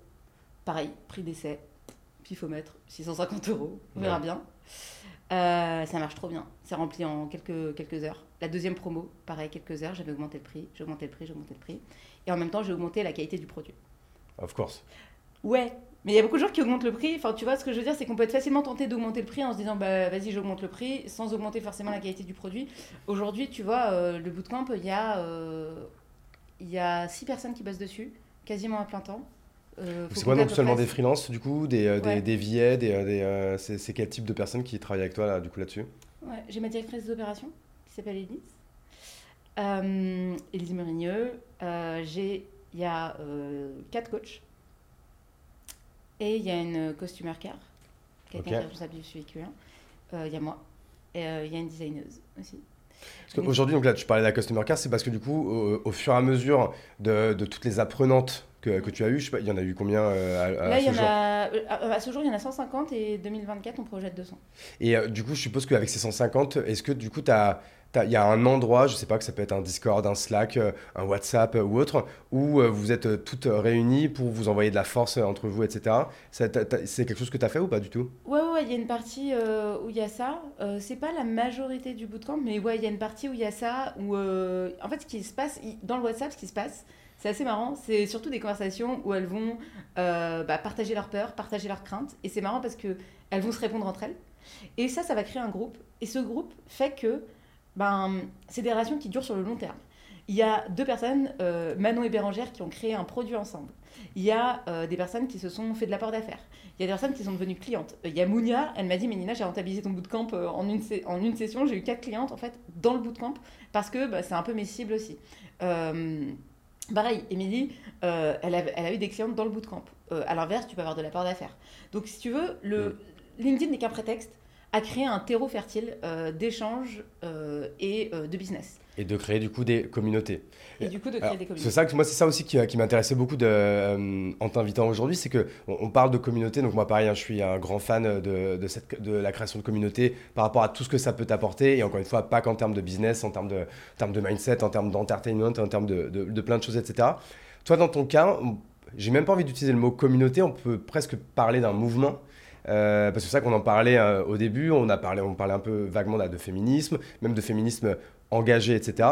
Pareil, prix d'essai, pifomètre, 650 euros, on verra Ouais. bien. Ça marche trop bien. C'est rempli en quelques, quelques heures. La deuxième promo, pareil, quelques heures, j'avais augmenté le prix, j'ai augmenté le prix, j'ai augmenté le prix. Et en même temps, j'ai augmenté la qualité du produit. Of course. Ouais, mais il y a beaucoup de gens qui augmentent le prix. Enfin, tu vois, ce que je veux dire, c'est qu'on peut être facilement tenté d'augmenter le prix en se disant, bah vas-y, j'augmente le prix, sans augmenter forcément la qualité du produit. Aujourd'hui, tu vois, euh, le bootcamp, il y a, euh, il y a six personnes qui bossent dessus, quasiment à plein temps. Euh, C'est quoi donc seulement près- des freelances du coup, des, euh, des, Ouais. des VA, des, des, euh, c'est quel type de personnes qui travaillent avec toi là, du coup là-dessus? Ouais, j'ai ma directrice d'opération s'appelle Elise. Euh, Elise Murigneux. Euh, j'ai, il y a euh, quatre coachs. Et il y a une costumer car, quelqu'un qui est responsable du suivi client. Il y a moi. Et euh, il y a une designeuse aussi. Parce qu'aujourd'hui, donc là, tu parlais de la Customer Care, c'est parce que du coup, au, au fur et à mesure de, de toutes les apprenantes que, que tu as eues, je sais pas, il y en a eu combien euh, à, à Là, il y ce en jour? a, euh, à, à ce jour, il y en a 150 et 2024, on projette 200. Et euh, du coup, je suppose qu'avec ces 150, est-ce que du coup, tu as. Il y a un endroit, je sais pas, que ça peut être un Discord, un Slack, euh, un WhatsApp euh, ou autre, où euh, vous êtes toutes réunies pour vous envoyer de la force entre vous, etc. C'est quelque chose que tu as fait ou pas du tout? Ouais, ouais, il y a une partie où il y a ça. Euh, c'est pas la majorité du bootcamp, mais ouais, il y a une partie où il y a ça. Où, en fait, ce qui se passe, dans le WhatsApp, ce qui se passe, c'est assez marrant. C'est surtout des conversations où elles vont bah, partager leurs peurs, partager leurs craintes. Et c'est marrant parce que elles vont se répondre entre elles. Et ça, ça va créer un groupe. Et ce groupe fait que ben, c'est des relations qui durent sur le long terme. Il y a deux personnes, euh, Manon et Bérangère, qui ont créé un produit ensemble. Il y a euh, des personnes qui se sont fait de l'apport d'affaires. Il y a des personnes qui sont devenues clientes. Euh, Il y a Mounia, elle m'a dit, mais Nina, j'ai rentabilisé ton bootcamp en une, en une session. J'ai eu quatre clientes, en fait, dans le bootcamp, parce que bah, c'est un peu mes cibles aussi. Pareil, Émilie, elle, a, elle a eu des clientes dans le bootcamp. À l'inverse, tu peux avoir de l'apport d'affaires. Donc, si tu veux, le, LinkedIn n'est qu'un prétexte à créer un terreau fertile euh, d'échanges euh, et euh, de business. Et de créer du coup des communautés. Et du coup, de créer Alors, des C'est communautés. ça que moi c'est ça aussi qui, qui m'intéressait beaucoup de, en t'invitant aujourd'hui, c'est que on, on parle de communauté. Donc moi pareil, hein, je suis un grand fan de, de, cette, de la création de communauté par rapport à tout ce que ça peut t'apporter. Et encore une fois, pas qu'en termes de business, en termes de, en termes de mindset, en termes d'entertainment, en termes de, de, de plein de choses, etc. Toi dans ton cas, j'ai même pas envie d'utiliser le mot communauté. On peut presque parler d'un mouvement. Euh, parce que c'est ça qu'on en parlait euh, au début, on a parlé, on parlait un peu vaguement là, de féminisme, même de féminisme engagé, etc.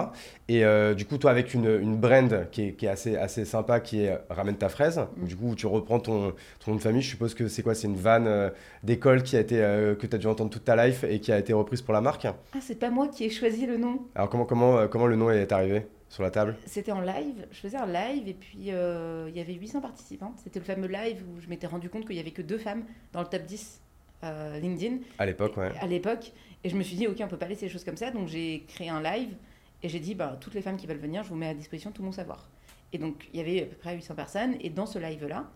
Et euh, du coup, toi, avec une, une brand qui est, qui est assez, assez sympa, qui est Ramène ta fraise, Mm. du coup, tu reprends ton, ton nom de famille, je suppose que c'est quoi? C'est une vanne d'école qui a été, que tu as dû entendre toute ta life et qui a été reprise pour la marque? Ah, c'est pas moi qui ai choisi le nom. Alors, comment, comment, comment le nom est arrivé? Sur la table C'était en live, je faisais un live et puis euh, il y avait 800 participantes. C'était le fameux live où je m'étais rendu compte qu'il y avait que deux femmes dans le top 10 euh, LinkedIn À l'époque, ouais. à l'époque. Et je me suis dit, ok, on peut pas laisser les choses comme ça. Donc j'ai créé un live et j'ai dit, bah, toutes les femmes qui veulent venir, je vous mets à disposition tout mon savoir. Et donc il y avait à peu près 800 personnes. Et dans ce live-là,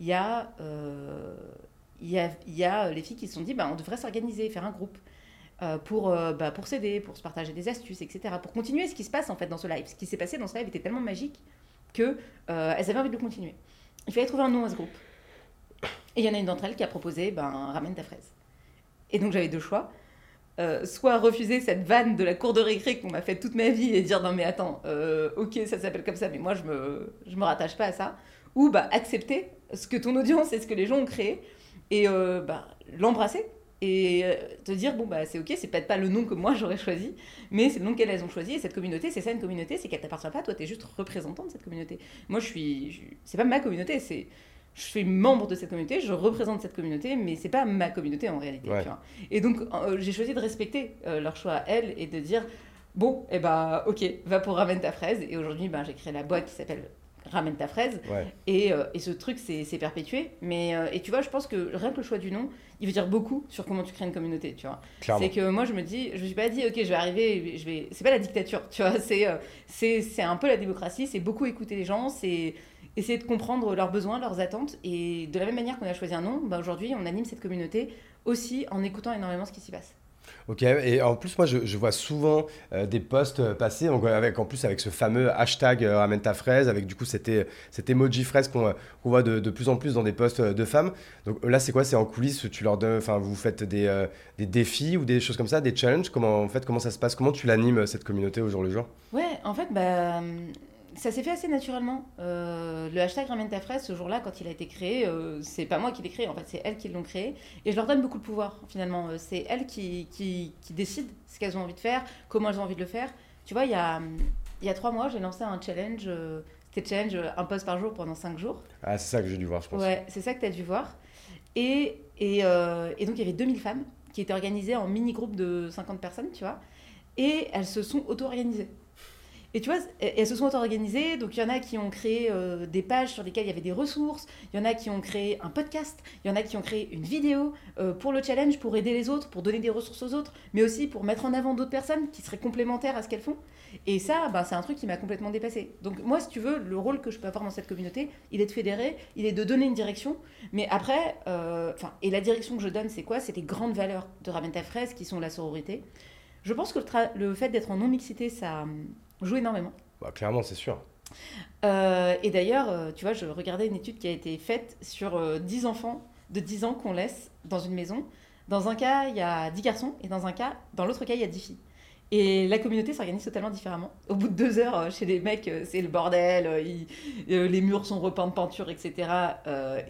il y, a, euh, il y, a, il y a les filles qui se sont dit, bah, on devrait s'organiser, faire un groupe. Euh, pour, euh, bah, pour s'aider, pour se partager des astuces, etc. Pour continuer ce qui se passe en fait dans ce live. Ce qui s'est passé dans ce live était tellement magique que euh, avaient envie de le continuer. Il fallait trouver un nom à ce groupe. Et il y en a une d'entre elles qui a proposé ben, Ramène ta fraise. Et donc j'avais deux choix. Euh, soit refuser cette vanne de la cour de récré qu'on m'a fait toute ma vie et dire non mais attends, ok ça s'appelle comme ça mais moi je me, je me rattache pas à ça. Ou bah, accepter ce que ton audience et ce que les gens ont créé et bah, l'embrasser et euh, te dire bon bah c'est ok c'est peut-être pas le nom que moi j'aurais choisi mais c'est le nom qu'elles ont choisi et cette communauté c'est ça une communauté c'est qu'elle t'appartient pas toi t'es juste représentant de cette communauté moi je suis je- c'est pas ma communauté c'est je suis membre de cette communauté je représente cette communauté mais c'est pas ma communauté en réalité Ouais. tu vois. et donc euh, j'ai choisi de respecter euh, leur choix à elles et de dire bon et bah ok va pour ramène ta fraise et aujourd'hui ben, j'ai créé la boîte qui s'appelle ramène ta fraise ouais. et, euh, et ce truc s'est s'est perpétué. Mais, euh, et tu vois, je pense que rien que le choix du nom, il veut dire beaucoup sur comment tu crées une communauté, tu vois. C'est que moi, je me dis, je me suis pas dit, ok, je vais arriver, je vais... c'est pas la dictature, tu vois. C'est euh, c'est c'est un peu la démocratie, c'est beaucoup écouter les gens, c'est essayer de comprendre leurs besoins, leurs attentes. Et de la même manière qu'on a choisi un nom, bah, aujourd'hui, on anime cette communauté aussi en écoutant énormément ce qui s'y passe. Ok, et en plus, moi, je, vois souvent euh, des posts euh, passer, donc, euh, avec, en plus avec ce fameux hashtag euh, ramène ta fraise, avec du coup cet, é- cet emoji fraise qu'on voit de, plus en plus dans des posts de femmes. Donc là, c'est quoi? C'est en coulisses, tu leur donnes, enfin, vous faites des, des défis ou des choses comme ça, des challenges? Comment, en fait, comment ça se passe? Comment tu l'animes, cette communauté, au jour le jour? Ouais, en fait, bah, ça s'est fait assez naturellement. Euh, le hashtag Ramène ta fraise, ce jour-là, quand il a été créé, euh, c'est pas moi qui l'ai créé, en fait, c'est elles qui l'ont créé. Et je leur donne beaucoup de pouvoir, finalement. Euh, C'est elles qui, qui, qui décident ce qu'elles ont envie de faire, comment elles ont envie de le faire. Tu vois, il y a, il y a trois mois, j'ai lancé un challenge. euh, C'était challenge un post par jour pendant cinq jours. Ah, c'est ça que j'ai dû voir, je pense. Ouais, c'est ça que tu as dû voir. Et, et, et donc, il y avait 2000 femmes qui étaient organisées en mini-groupe de 50 personnes, tu vois. Et elles se sont auto-organisées. Et tu vois, elles se sont organisées. Donc, il y en a qui ont créé euh, des pages sur lesquelles il y avait des ressources. Il y en a qui ont créé un podcast. Il y en a qui ont créé une vidéo euh, pour le challenge, pour aider les autres, pour donner des ressources aux autres, mais aussi pour mettre en avant d'autres personnes qui seraient complémentaires à ce qu'elles font. Et ça, bah, c'est un truc qui m'a complètement dépassé. Donc, moi, si tu veux, le rôle que je peux avoir dans cette communauté, il est de fédérer, il est de donner une direction. Mais après, euh, et la direction que je donne, c'est quoi? C'est les grandes valeurs de Ramène ta fraise qui sont la sororité. Je pense que le, le fait d'être en non-mixité, ça joue énormément. Bah, clairement, c'est sûr. Euh, et d'ailleurs, euh, tu vois, je regardais une étude qui a été faite sur 10 euh, enfants de 10 ans qu'on laisse dans une maison. Dans un cas, il y a 10 garçons, et dans un cas, dans l'autre cas, il y a 10 filles. Et la communauté s'organise totalement différemment. Au bout de deux heures, chez les mecs, c'est le bordel, les murs sont repeints de peinture, etc.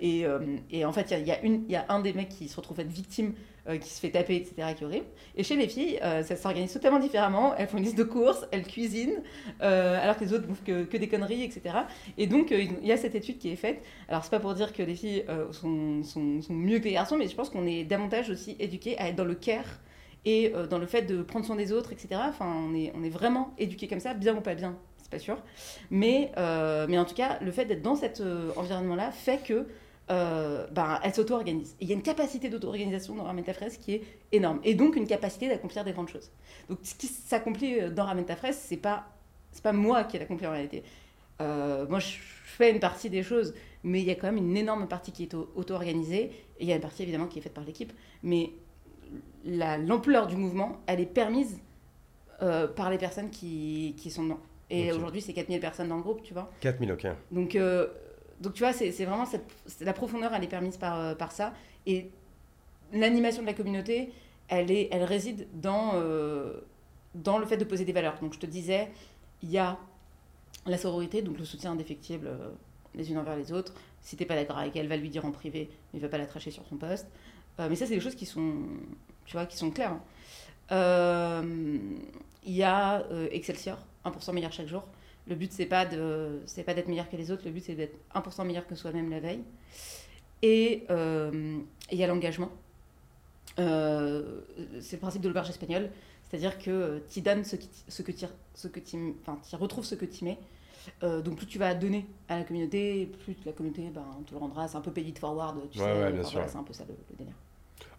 Et, en fait, il y a, un des mecs qui se retrouve être victime euh, qui se fait taper, etc., qui horrible. Et chez les filles, euh, ça s'organise totalement différemment. Elles font une liste de courses, elles cuisinent, euh, alors que les autres bouffent que, que, des conneries, etc. Et donc, il y a cette étude qui est faite. Alors, c'est pas pour dire que les filles sont, sont, sont, mieux que les garçons, mais je pense qu'on est davantage aussi éduqués à être dans le care et dans le fait de prendre soin des autres, etc. Enfin, on est, on est vraiment éduqués comme ça, bien ou pas bien, c'est pas sûr. Mais, mais en tout cas, le fait d'être dans cet environnement-là fait que euh, ben, elle s'auto-organise. Il y a une capacité d'auto-organisation dans Ramène ta fraise qui est énorme. Et donc une capacité d'accomplir des grandes choses. Donc ce qui s'accomplit euh, dans Ramène ta fraise, c'est pas, c'est pas moi qui l'accomplis en réalité. Euh, moi, je fais une partie des choses, mais il y a quand même une énorme partie qui est auto-organisée. Et il y a une partie évidemment qui est faite par l'équipe. Mais l'ampleur du mouvement, elle est permise euh, par les personnes qui, qui sont dedans. Et aujourd'hui, c'est 4000 personnes dans le groupe, tu vois. 4000, ok. Donc, donc tu vois, c'est vraiment cette, la profondeur, elle est permise par, euh, par ça. Et l'animation de la communauté, elle, est, elle réside dans, euh, dans le fait de poser des valeurs. Donc je te disais, il y a la sororité, donc le soutien indéfectible euh, les unes envers les autres. Si t'es pas d'accord avec elle, va lui dire en privé, mais il va pas la tracher sur son poste. Mais ça, c'est des choses qui sont, tu vois, qui sont claires. Hein. Il y a Excelsior, 1% meilleur chaque jour. Le but, c'est pas de, c'est pas d'être meilleur que les autres. Le but, c'est d'être 1% meilleur que soi-même la veille. Et euh, il y a l'engagement. Euh, c'est le principe de l'auberge espagnole. C'est-à-dire que euh, tu donnes ce, ce que tu enfin, retrouves ce que tu mets. donc plus tu vas donner à la communauté, plus la communauté ben, te le rendra. C'est un peu pay it forward, tu ouais, sais. Ouais, bien sûr. c'est un peu ça le, le délire.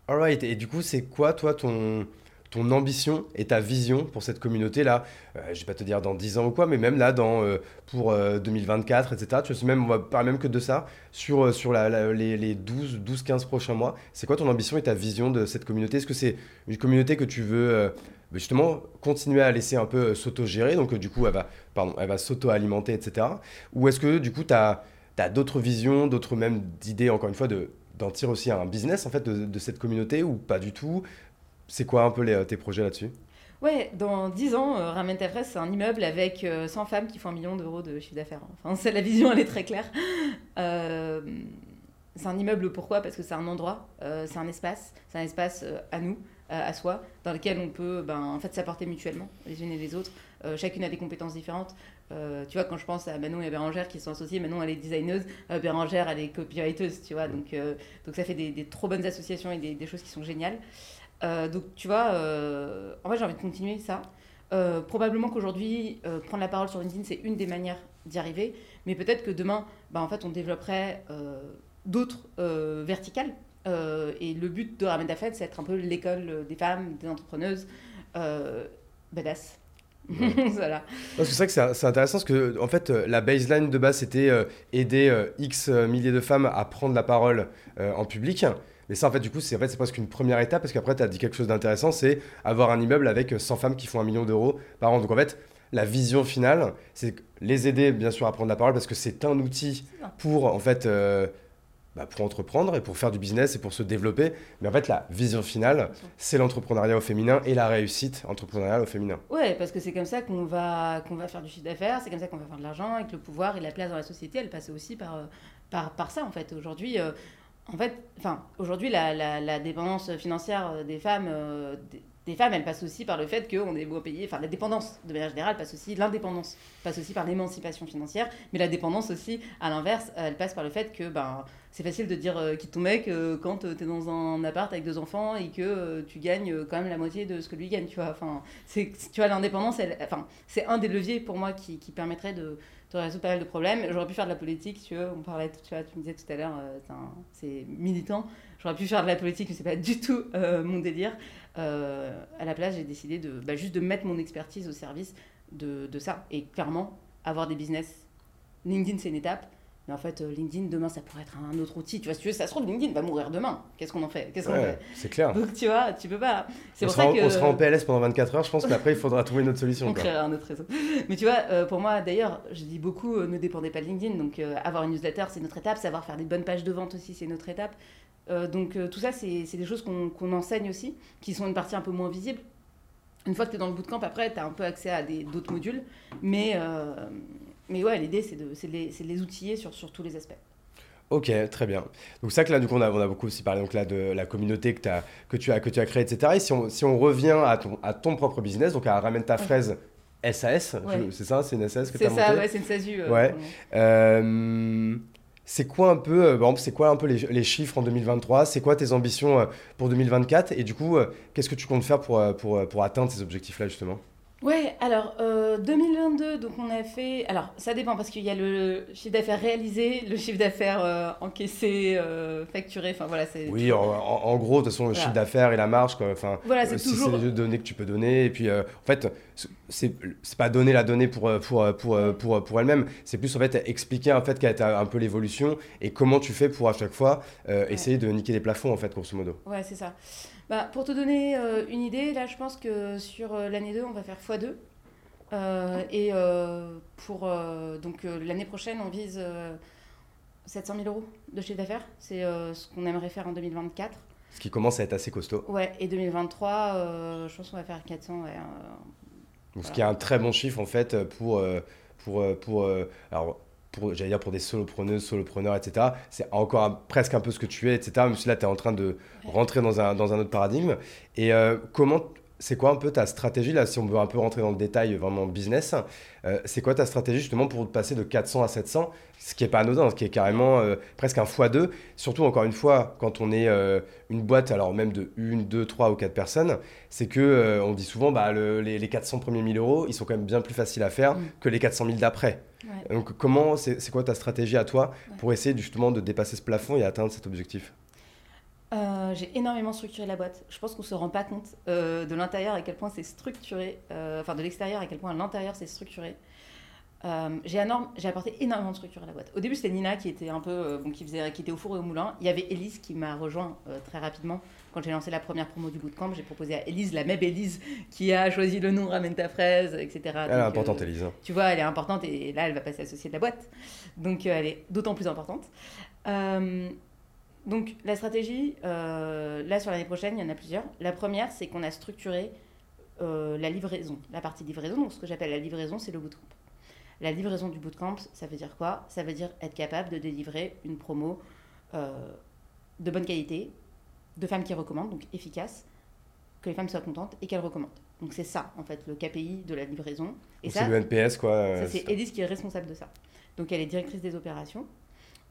Alright, et du coup, c'est quoi toi ton, ton ambition et ta vision pour cette communauté-là? Euh, Je vais pas te dire dans 10 ans ou quoi, mais même là, dans, euh, pour 2024, euh, etc. Tu sais, même, on va parler même que de ça, sur, sur les, les 12-15 prochains mois. C'est quoi ton ambition et ta vision de cette communauté? Est-ce que c'est une communauté que tu veux justement continuer à laisser un peu s'auto-gérer, donc du coup, elle va, va s'auto-alimenter, etc. Ou est-ce que du coup, tu as, d'autres visions, d'autres même idées, encore une fois, de d'en tirer aussi un business en fait de, cette communauté ou pas du tout? C'est quoi un peu les, tes projets là-dessus? Ouais, dans 10 ans, euh, Ramène ta c'est un immeuble avec 100 euh, femmes qui font un million d'euros de chiffre d'affaires. Enfin, c'est la vision, elle est très claire. Euh, c'est un immeuble, pourquoi? Parce que c'est un endroit, c'est un espace, c'est un espace à nous, à soi, dans lequel on peut ben, en fait, s'apporter mutuellement, les unes et les autres. chacune a des compétences différentes. Tu vois, quand je pense à Manon et Bérangère qui sont associées, Manon elle est designeuse, Bérangère elle est copywriteuse, tu vois, donc, donc ça fait des, trop bonnes associations et des, des choses qui sont géniales. Euh, donc, tu vois, euh, en fait, j'ai envie de continuer ça. Euh, probablement qu'aujourd'hui, prendre la parole sur LinkedIn, c'est une des manières d'y arriver. Mais peut-être que demain, bah, en fait, on développerait d'autres verticales. et le but de Ramen Dafed, c'est être un peu l'école des femmes, des entrepreneuses badass. voilà. Parce que c'est vrai que c'est intéressant parce que en fait la baseline de base c'était aider X milliers de femmes à prendre la parole en public. Mais ça, en fait, du coup, c'est en fait, presque une première étape parce qu'après, tu as dit quelque chose d'intéressant c'est avoir un immeuble avec 100 femmes qui font un million d'euros par an. Donc, en fait, la vision finale, c'est les aider, bien sûr, à prendre la parole parce que c'est un outil pour, en fait, euh, bah, pour entreprendre et pour faire du business et pour se développer. Mais en fait, la vision finale, c'est l'entrepreneuriat au féminin et la réussite entrepreneuriale au féminin. Ouais, parce que c'est comme ça qu'on va, qu'on va faire du chiffre d'affaires, c'est comme ça qu'on va faire de l'argent et que le pouvoir et la place dans la société, elle passe aussi par, euh, par, par ça, en fait. Aujourd'hui, euh, en fait, enfin, aujourd'hui, la, la, dépendance financière des femmes, euh, des femmes, elles passent aussi par le fait qu'on est beau payé, enfin la dépendance de manière générale passe aussi, l'indépendance passe aussi par l'émancipation financière, mais la dépendance aussi, à l'inverse, elle passe par le fait que ben, c'est facile de dire euh, quitte ton mec euh, quand tu es dans un appart avec deux enfants et que euh, tu gagnes quand même la moitié de ce que lui gagne, tu vois. Enfin, tu vois, l'indépendance, enfin, c'est un des leviers pour moi qui, qui permettrait de, de, résoudre pas mal de problèmes. J'aurais pu faire de la politique, tu vois, on parlait, tu vois, tu me disais tout à l'heure, c'est militant. J'aurais pu faire de la politique, mais c'est pas du tout mon délire. à la place, j'ai décidé de, bah, juste de mettre mon expertise au service de, de ça. Et clairement, avoir des business, LinkedIn, c'est une étape mais en fait, euh, LinkedIn, demain, ça pourrait être un autre outil. Tu vois, si tu veux, ça se trouve, LinkedIn va mourir demain. Qu'est-ce qu'on en fait? Qu'est-ce qu'on fait? C'est clair. Donc, tu vois, tu peux pas. C'est pour ça que... on sera en PLS pendant 24 heures, je pense, mais après, il faudra trouver une autre solution. on créera un autre réseau. Mais tu vois, euh, pour moi, d'ailleurs, je dis beaucoup, euh, ne dépendez pas de LinkedIn. Donc, avoir une newsletter, c'est notre étape. Savoir faire des bonnes pages de vente aussi, c'est notre étape. donc, tout ça, c'est des choses qu'on enseigne aussi, qui sont une partie un peu moins visible. Une fois que tu es dans le bootcamp, après, tu as un peu accès à d'autres modules. Mais, mais ouais, l'idée, c'est de, de, les outiller sur, sur tous les aspects. Ok, très bien. Donc ça que là, du coup, on a, on a beaucoup aussi parlé donc là, de la communauté que, as, que, tu as, que tu as créée, etc. Et si on, si on revient à ton, à ton propre business, donc à Ramène ta fraise SAS, c'est ça C'est une SAS que tu as C'est ça, ouais, c'est une SASU. Euh, ouais. Euh, c'est quoi un peu, euh, c'est quoi un peu les, les, chiffres en 2023 C'est quoi tes ambitions pour 2024 Et du coup, qu'est-ce que tu comptes faire pour, pour, pour atteindre ces objectifs-là, justement? Ouais, alors 2022, euh, donc on a fait. Alors ça dépend parce qu'il y a le chiffre d'affaires réalisé, le chiffre d'affaires euh, encaissé, euh, facturé. Enfin voilà, c'est. Oui, en, gros, de toute façon, le chiffre d'affaires et la marge, quoi. Enfin, voilà, c'est toujours. C'est les données que tu peux donner. Et puis, en fait, c'est pas donner la donnée pour, pour, pour, pour, pour elle-même. C'est plus en fait expliquer en fait quelle est un peu l'évolution et comment tu fais pour à chaque fois essayer de niquer les plafonds, en fait, grosso modo. Ouais, c'est ça. Bah, pour te donner euh, une idée, là, je pense que sur euh, l'année 2, on va faire x2. Euh, et pour donc l'année prochaine, on vise 700 000 euros de chiffre d'affaires. C'est ce qu'on aimerait faire en 2024. Ce qui commence à être assez costaud. Ouais, et 2023, je pense qu'on va faire 400. Ouais, donc, ce qui est un très bon chiffre en fait pour, pour, pour alors, j'allais dire pour des solopreneuses, solopreneurs, etc. C'est encore presque un peu ce que tu es, etc. Même si là, tu es en train de rentrer dans un, dans un autre paradigme. Et euh, comment, c'est quoi un peu ta stratégie, là, si on veut un peu rentrer dans le détail vraiment business, euh, c'est quoi ta stratégie justement pour passer de 400 à 700, ce qui n'est pas anodin, ce qui est carrément euh, presque un x2, surtout encore une fois, quand on est une boîte, alors même de 1, 2, 3 ou 4 personnes, c'est que on dit souvent, bah, les, les, 400 premiers 1000 euros, ils sont quand même bien plus faciles à faire mm. que les 400 000 d'après. Donc comment, c'est quoi ta stratégie à toi pour essayer justement de dépasser ce plafond et atteindre cet objectif? Euh, J'ai énormément structuré la boîte. Je pense qu'on ne se rend pas compte euh, de l'intérieur à quel point c'est structuré, euh, enfin de l'extérieur à quel point à l'intérieur c'est structuré. j'ai apporté énormément de structure à la boîte. Au début, c'était Nina qui était un peu, bon, qui, faisait, qui était au four et au moulin. Il y avait Elise qui m'a rejoint très rapidement quand j'ai lancé la première promo du bootcamp, j'ai proposé à Elise, la même Elise, qui a choisi le nom Ramène ta fraise, etc. Elle est importante, Elise. Hein. Tu vois, elle est importante et là, elle va passer associée de la boîte. Donc, elle est d'autant plus importante. Euh, donc, la stratégie, euh, là, sur l'année prochaine, il y en a plusieurs. La première, c'est qu'on a structuré la livraison, la partie livraison. Donc, ce que j'appelle la livraison, c'est le bootcamp. La livraison du bootcamp, ça veut dire quoi? Ça veut dire être capable de délivrer une promo de bonne qualité, de femmes qui recommandent, donc efficace, que les femmes soient contentes et qu'elles recommandent. Donc c'est ça, en fait, le KPI de la livraison. Et c'est le NPS, quoi. Euh, c'est Elise qui est responsable de ça. Donc elle est directrice des opérations.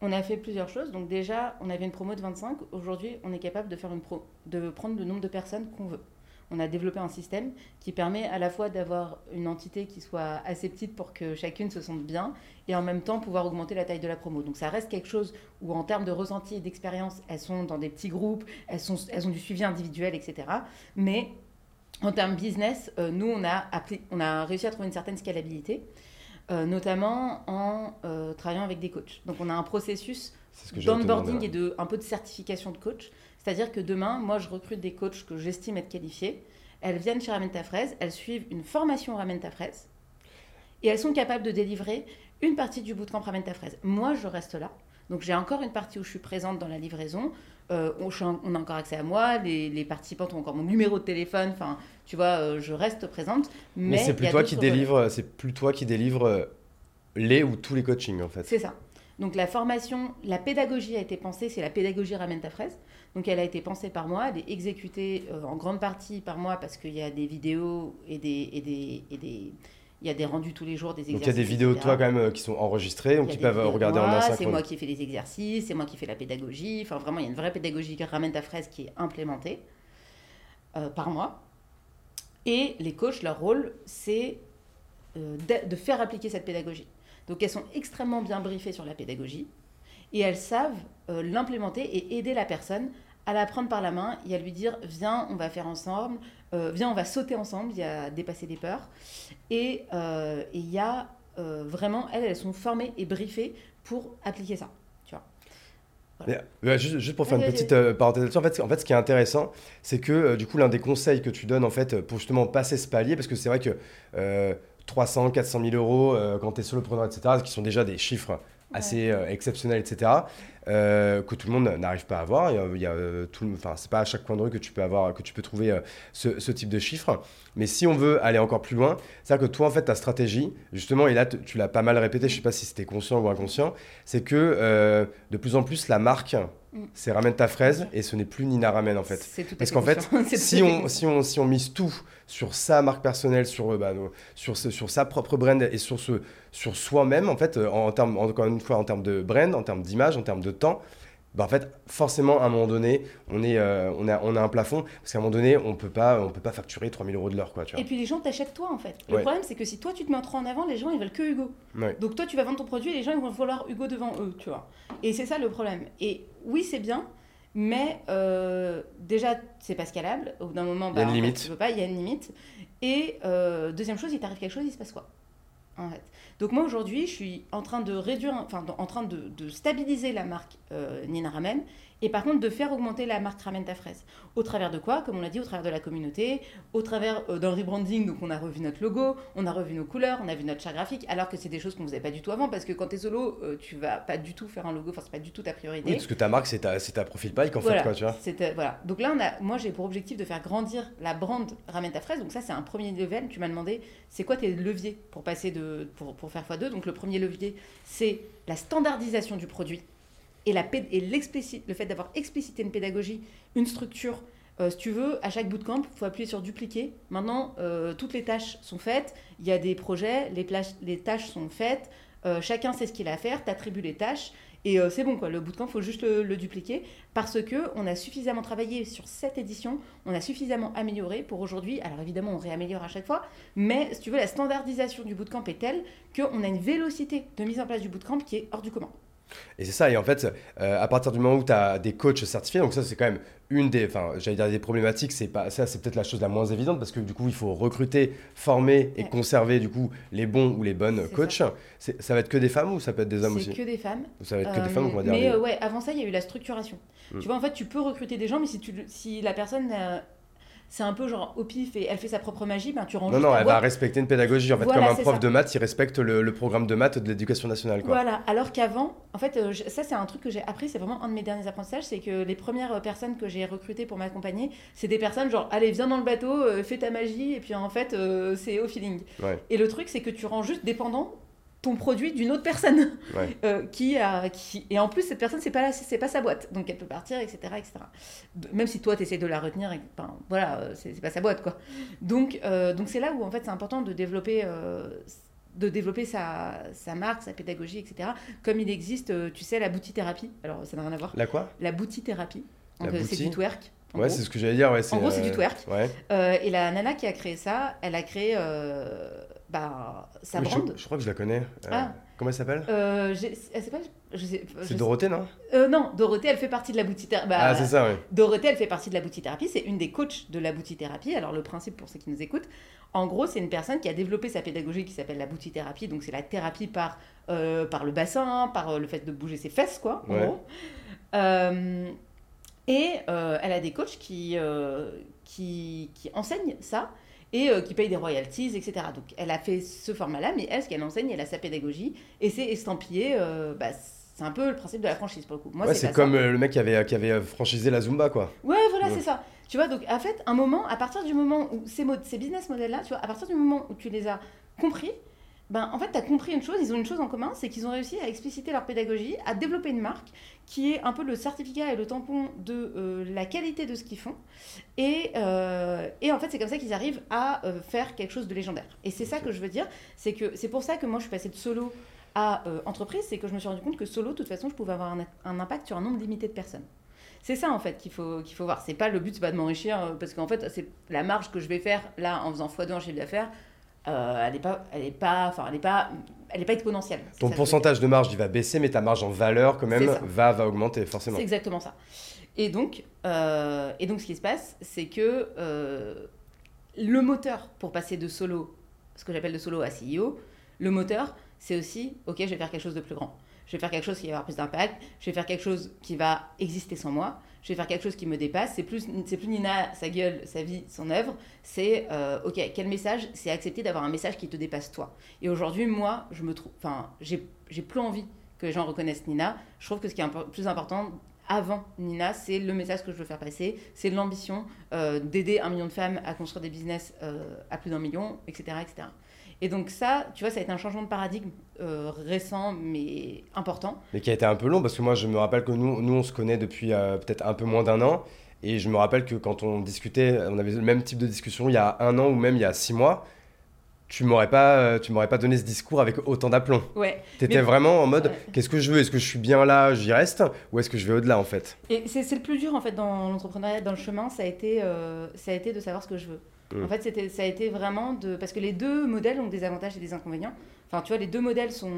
On a fait plusieurs choses. Donc déjà, on avait une promo de 25. Aujourd'hui, on est capable de, faire une de prendre le nombre de personnes qu'on veut on a développé un système qui permet à la fois d'avoir une entité qui soit assez petite pour que chacune se sente bien et en même temps pouvoir augmenter la taille de la promo. Donc ça reste quelque chose où en termes de ressenti et d'expérience, elles sont dans des petits groupes, elles ont du suivi individuel, etc. Mais en termes business, euh, nous, on a, on a réussi à trouver une certaine scalabilité. Euh, notamment en euh, travaillant avec des coachs. Donc on a un processus d'onboarding et de un peu de certification de coach. C'est-à-dire que demain, moi, je recrute des coachs que j'estime être qualifiés. Elles viennent chez Ramène ta fraise, elles suivent une formation Ramène ta fraise et elles sont capables de délivrer une partie du bootcamp Ramène ta fraise. Moi, je reste là. Donc j'ai encore une partie où je suis présente dans la livraison. Euh, on, a encore accès à moi, les, les, participantes ont encore mon numéro de téléphone. Enfin, tu vois, euh, je reste présente. Mais, mais c'est plus toi qui délivre, c'est plus toi qui délivre les ou tous les coachings en fait. C'est ça. Donc la formation, la pédagogie a été pensée, c'est la pédagogie ramène ta fraise. Donc elle a été pensée par moi, elle est exécutée euh, en grande partie par moi parce qu'il y a des vidéos et des, et des, et des il y a des rendus tous les jours, des exercices. Donc il y a des vidéos de toi quand même euh, qui sont enregistrées, donc ils peuvent regarder en asynchrone. C'est moi qui fais les exercices, c'est moi qui fais la pédagogie. Enfin vraiment, il y a une vraie pédagogie qui ramène ta fraise qui est implémentée euh, par moi. Et les coachs, leur rôle, c'est de, de faire appliquer cette pédagogie. Donc elles sont extrêmement bien briefées sur la pédagogie et elles savent l'implémenter et aider la personne à la prendre par la main et à lui dire viens, on va faire ensemble, euh, viens, on va sauter ensemble, il y a dépasser des peurs. Et euh, il y a euh, vraiment, elles, elles sont formées et briefées pour appliquer ça. Vois. juste, pour faire une petite parenthèse là-dessus, en fait, en fait, ce qui est intéressant, c'est que du coup, l'un des conseils que tu donnes en fait, pour justement passer ce palier, parce que c'est vrai que 300, 400 000 euros quand tu es solopreneur, etc., qui sont déjà des chiffres assez exceptionnels, etc., euh, que tout le monde n'arrive pas à avoir. Il y a, euh, tout, enfin, c'est pas à chaque coin de rue que tu peux avoir, que tu peux trouver euh, ce, ce, type de chiffres. Mais si on veut aller encore plus loin, c'est-à-dire que toi, en fait, ta stratégie, justement, et là, tu l'as pas mal répété, je sais pas si c'était conscient ou inconscient, c'est que de plus en plus, la marque, mm. c'est ramène ta fraise et ce n'est plus Nina ramène en fait. Parce qu'en fait, si on, si, on, si on mise tout sur sa marque personnelle, sur, bah, sur, sur sa propre brand et sur, ce, sur soi-même, en fait, en, termes, encore une fois, en termes de brand, en termes d'image, en termes de temps, bah en fait, forcément, à un moment donné, on, est, euh, on, a, on a un plafond, parce qu'à un moment donné, on peut pas, on peut pas facturer 3000 euros de l'heure. Quoi, Et puis les gens t'achètent toi, en fait. Le problème, c'est que si toi, tu te mets trop en avant, les gens, ils veulent que Hugo. Donc toi, tu vas vendre ton produit et les gens, ils vont vouloir Hugo devant eux, tu vois. Et c'est ça le problème. Et oui, c'est bien, mais euh, déjà, c'est pas scalable. Au bout d'un moment, bah, il y a une limite. tu peux pas, il y a une limite. Et euh, deuxième chose, il t'arrive quelque chose, il se passe quoi en fait? Donc moi aujourd'hui, je suis en train de réduire, enfin en train de, de stabiliser la marque euh, Nina Ramen et par contre de faire augmenter la marque Ramène ta fraise. Au travers de quoi Comme on l'a dit, au travers de la communauté, au travers euh, d'un rebranding, donc on a revu notre logo, on a revu nos couleurs, on a vu notre chart graphique, alors que c'est des choses qu'on faisait pas du tout avant, parce que quand tu es solo, euh, tu vas pas du tout faire un logo, enfin c'est pas du tout ta priorité. Oui, parce que ta marque c'est ta, ta profil pike en fait, quoi, tu vois. voilà. Donc là, on a, moi j'ai pour objectif de faire grandir la brand Ramène ta fraise, donc ça c'est un premier level. Tu m'as demandé, c'est quoi tes leviers pour passer de, pour, pour faire x2 Donc le premier levier, c'est la standardisation du produit et, la, et le fait d'avoir explicité une pédagogie, une structure. Euh, si tu veux, à chaque bootcamp, il faut appuyer sur dupliquer. Maintenant, euh, toutes les tâches sont faites. Il y a des projets, les, les tâches sont faites. Euh, chacun sait ce qu'il a à faire, tu attribues les tâches. Et c'est bon, quoi. Le bootcamp, il faut juste le, dupliquer parce que on a suffisamment travaillé sur cette édition, on a suffisamment amélioré pour aujourd'hui. Alors évidemment, on réaméliore à chaque fois, mais si tu veux, la standardisation du bootcamp est telle qu'on a une vélocité de mise en place du bootcamp qui est hors du commun. Et c'est ça, et en fait, euh, à partir du moment où tu as des coachs certifiés, donc ça c'est quand même une des, enfin j'allais dire des problématiques, c'est pas ça c'est peut-être la chose la moins évidente parce que du coup il faut recruter, former et conserver du coup les bons ou les bonnes coachs. Ça. ça. va être que des femmes ou ça peut être des hommes aussi que des femmes. Ça va être que des femmes, on va dire. Mais euh, ouais, avant ça il y a eu la structuration. Hmm. Tu vois en fait tu peux recruter des gens, mais si tu si la personne c'est un peu genre au pif et elle fait sa propre magie, ben tu ranges. Non, non, elle va respecter une pédagogie. En fait, comme un prof de maths, il respecte le, programme de maths de l'éducation nationale. Quoi. Voilà, alors qu'avant, en fait, euh, ça c'est un truc que j'ai appris, c'est vraiment un de mes derniers apprentissages, c'est que les premières personnes que j'ai recrutées pour m'accompagner, c'est des personnes genre, allez, viens dans le bateau, euh, fais ta magie, et puis en fait, euh, c'est au feeling. Et le truc, c'est que tu rends juste dépendant ton produit d'une autre personne euh, qui a qui et en plus cette personne c'est pas c'est pas sa boîte donc elle peut partir etc etc même si toi tu essaies de la retenir et, voilà euh, c'est pas sa boîte quoi donc euh, donc c'est là où en fait c'est important de développer de développer sa, sa, marque, sa pédagogie, etc. Comme il existe, tu sais, la boutithérapie. Alors, ça n'a rien à voir. La quoi? La boutithérapie. C'est du twerk. Ouais, c'est ce que j'allais dire. Ouais, en gros, c'est du twerk. et la nana qui a créé ça, elle a créé bah, sa. Je, crois que je la connais. Euh, ah. Comment elle s'appelle? Euh, C'est Dorothée, non? Euh, Non, Dorothée, elle fait partie de la boutithérapie. Bah, ah, c'est ça, oui. Dorothée, elle fait partie de la boutithérapie. C'est une des coachs de la boutithérapie. Alors, le principe, pour ceux qui nous écoutent, en gros, c'est une personne qui a développé sa pédagogie qui s'appelle la boutithérapie. Donc, c'est la thérapie par, par le bassin, par le fait de bouger ses fesses, quoi, en gros. et elle a des coachs qui, qui, qui enseignent ça et euh, qui paye des royalties, etc. Donc elle a fait ce format-là, mais elle, ce qu'elle enseigne, elle a sa pédagogie, et c'est estampillé, euh, bah, c'est un peu le principe de la franchise pour le coup. Moi, c'est comme euh, le mec qui avait, qui avait franchisé la Zumba, quoi. Ouais, voilà, c'est ça. Tu vois, donc en fait, un moment, à partir du moment où ces, ces business models-là, tu vois, à partir du moment où tu les as compris, ben, en fait, tu as compris une chose, ils ont une chose en commun, c'est qu'ils ont réussi à expliciter leur pédagogie, à développer une marque qui est un peu le certificat et le tampon de euh, la qualité de ce qu'ils font. Et, euh, et, en fait, c'est comme ça qu'ils arrivent à euh, faire quelque chose de légendaire. Et c'est ça que je veux dire, c'est que c'est pour ça que moi, je suis passée de solo à entreprise, c'est que je me suis rendu compte que solo, de toute façon, je pouvais avoir un, un impact sur un nombre limité de personnes. C'est ça en fait qu'il faut, qu'il faut voir. C'est pas le but, c'est pas de m'enrichir, parce qu'en fait, c'est la marge que je vais faire là en faisant x2 en chiffre d'affaires euh, elle n'est pas, elle est pas, enfin, elle est pas, elle est pas exponentielle. Ton pourcentage de marge, il va baisser, mais ta marge en valeur, quand même, va, va augmenter, forcément. C'est exactement ça. Et donc, euh, et donc, ce qui se passe, c'est que euh, le moteur pour passer de solo, ce que j'appelle de solo à CEO, le moteur, c'est aussi, ok, je vais faire quelque chose de plus grand. Je vais faire quelque chose qui va avoir plus d'impact. Je vais faire quelque chose qui va exister sans moi je vais faire quelque chose qui me dépasse. C'est plus, c'est plus Nina, sa gueule, sa vie, son œuvre. C'est, euh, ok, quel message C'est accepter d'avoir un message qui te dépasse toi. Et aujourd'hui, moi, je me trouve, enfin, j'ai, j'ai plus envie que les gens reconnaissent Nina. Je trouve que ce qui est plus important avant Nina, c'est le message que je veux faire passer, c'est l'ambition euh, d'aider un million de femmes à construire des business euh, à plus d'un million, etc., etc. Et donc ça, tu vois, ça a été un changement de paradigme euh, récent, mais important. Mais qui a été un peu long, parce que moi, je me rappelle que nous, nous on se connaît depuis euh, peut-être un peu moins d'un an. Et je me rappelle que quand on discutait, on avait le même type de discussion il y a un an ou même il y a six mois. Tu m'aurais pas, euh, tu m'aurais pas donné ce discours avec autant d'aplomb. Ouais. étais vraiment en mode, qu'est-ce que je veux? Est-ce que je suis bien là, j'y reste, ou est-ce que je vais au-delà en fait? Et c'est le plus dur en fait dans l'entrepreneuriat, dans le chemin, ça a été, ça a été de savoir ce que je veux. Mm. En fait, ça a été vraiment de. Parce que les deux modèles ont des avantages et des inconvénients. Enfin, tu vois, les deux modèles sont.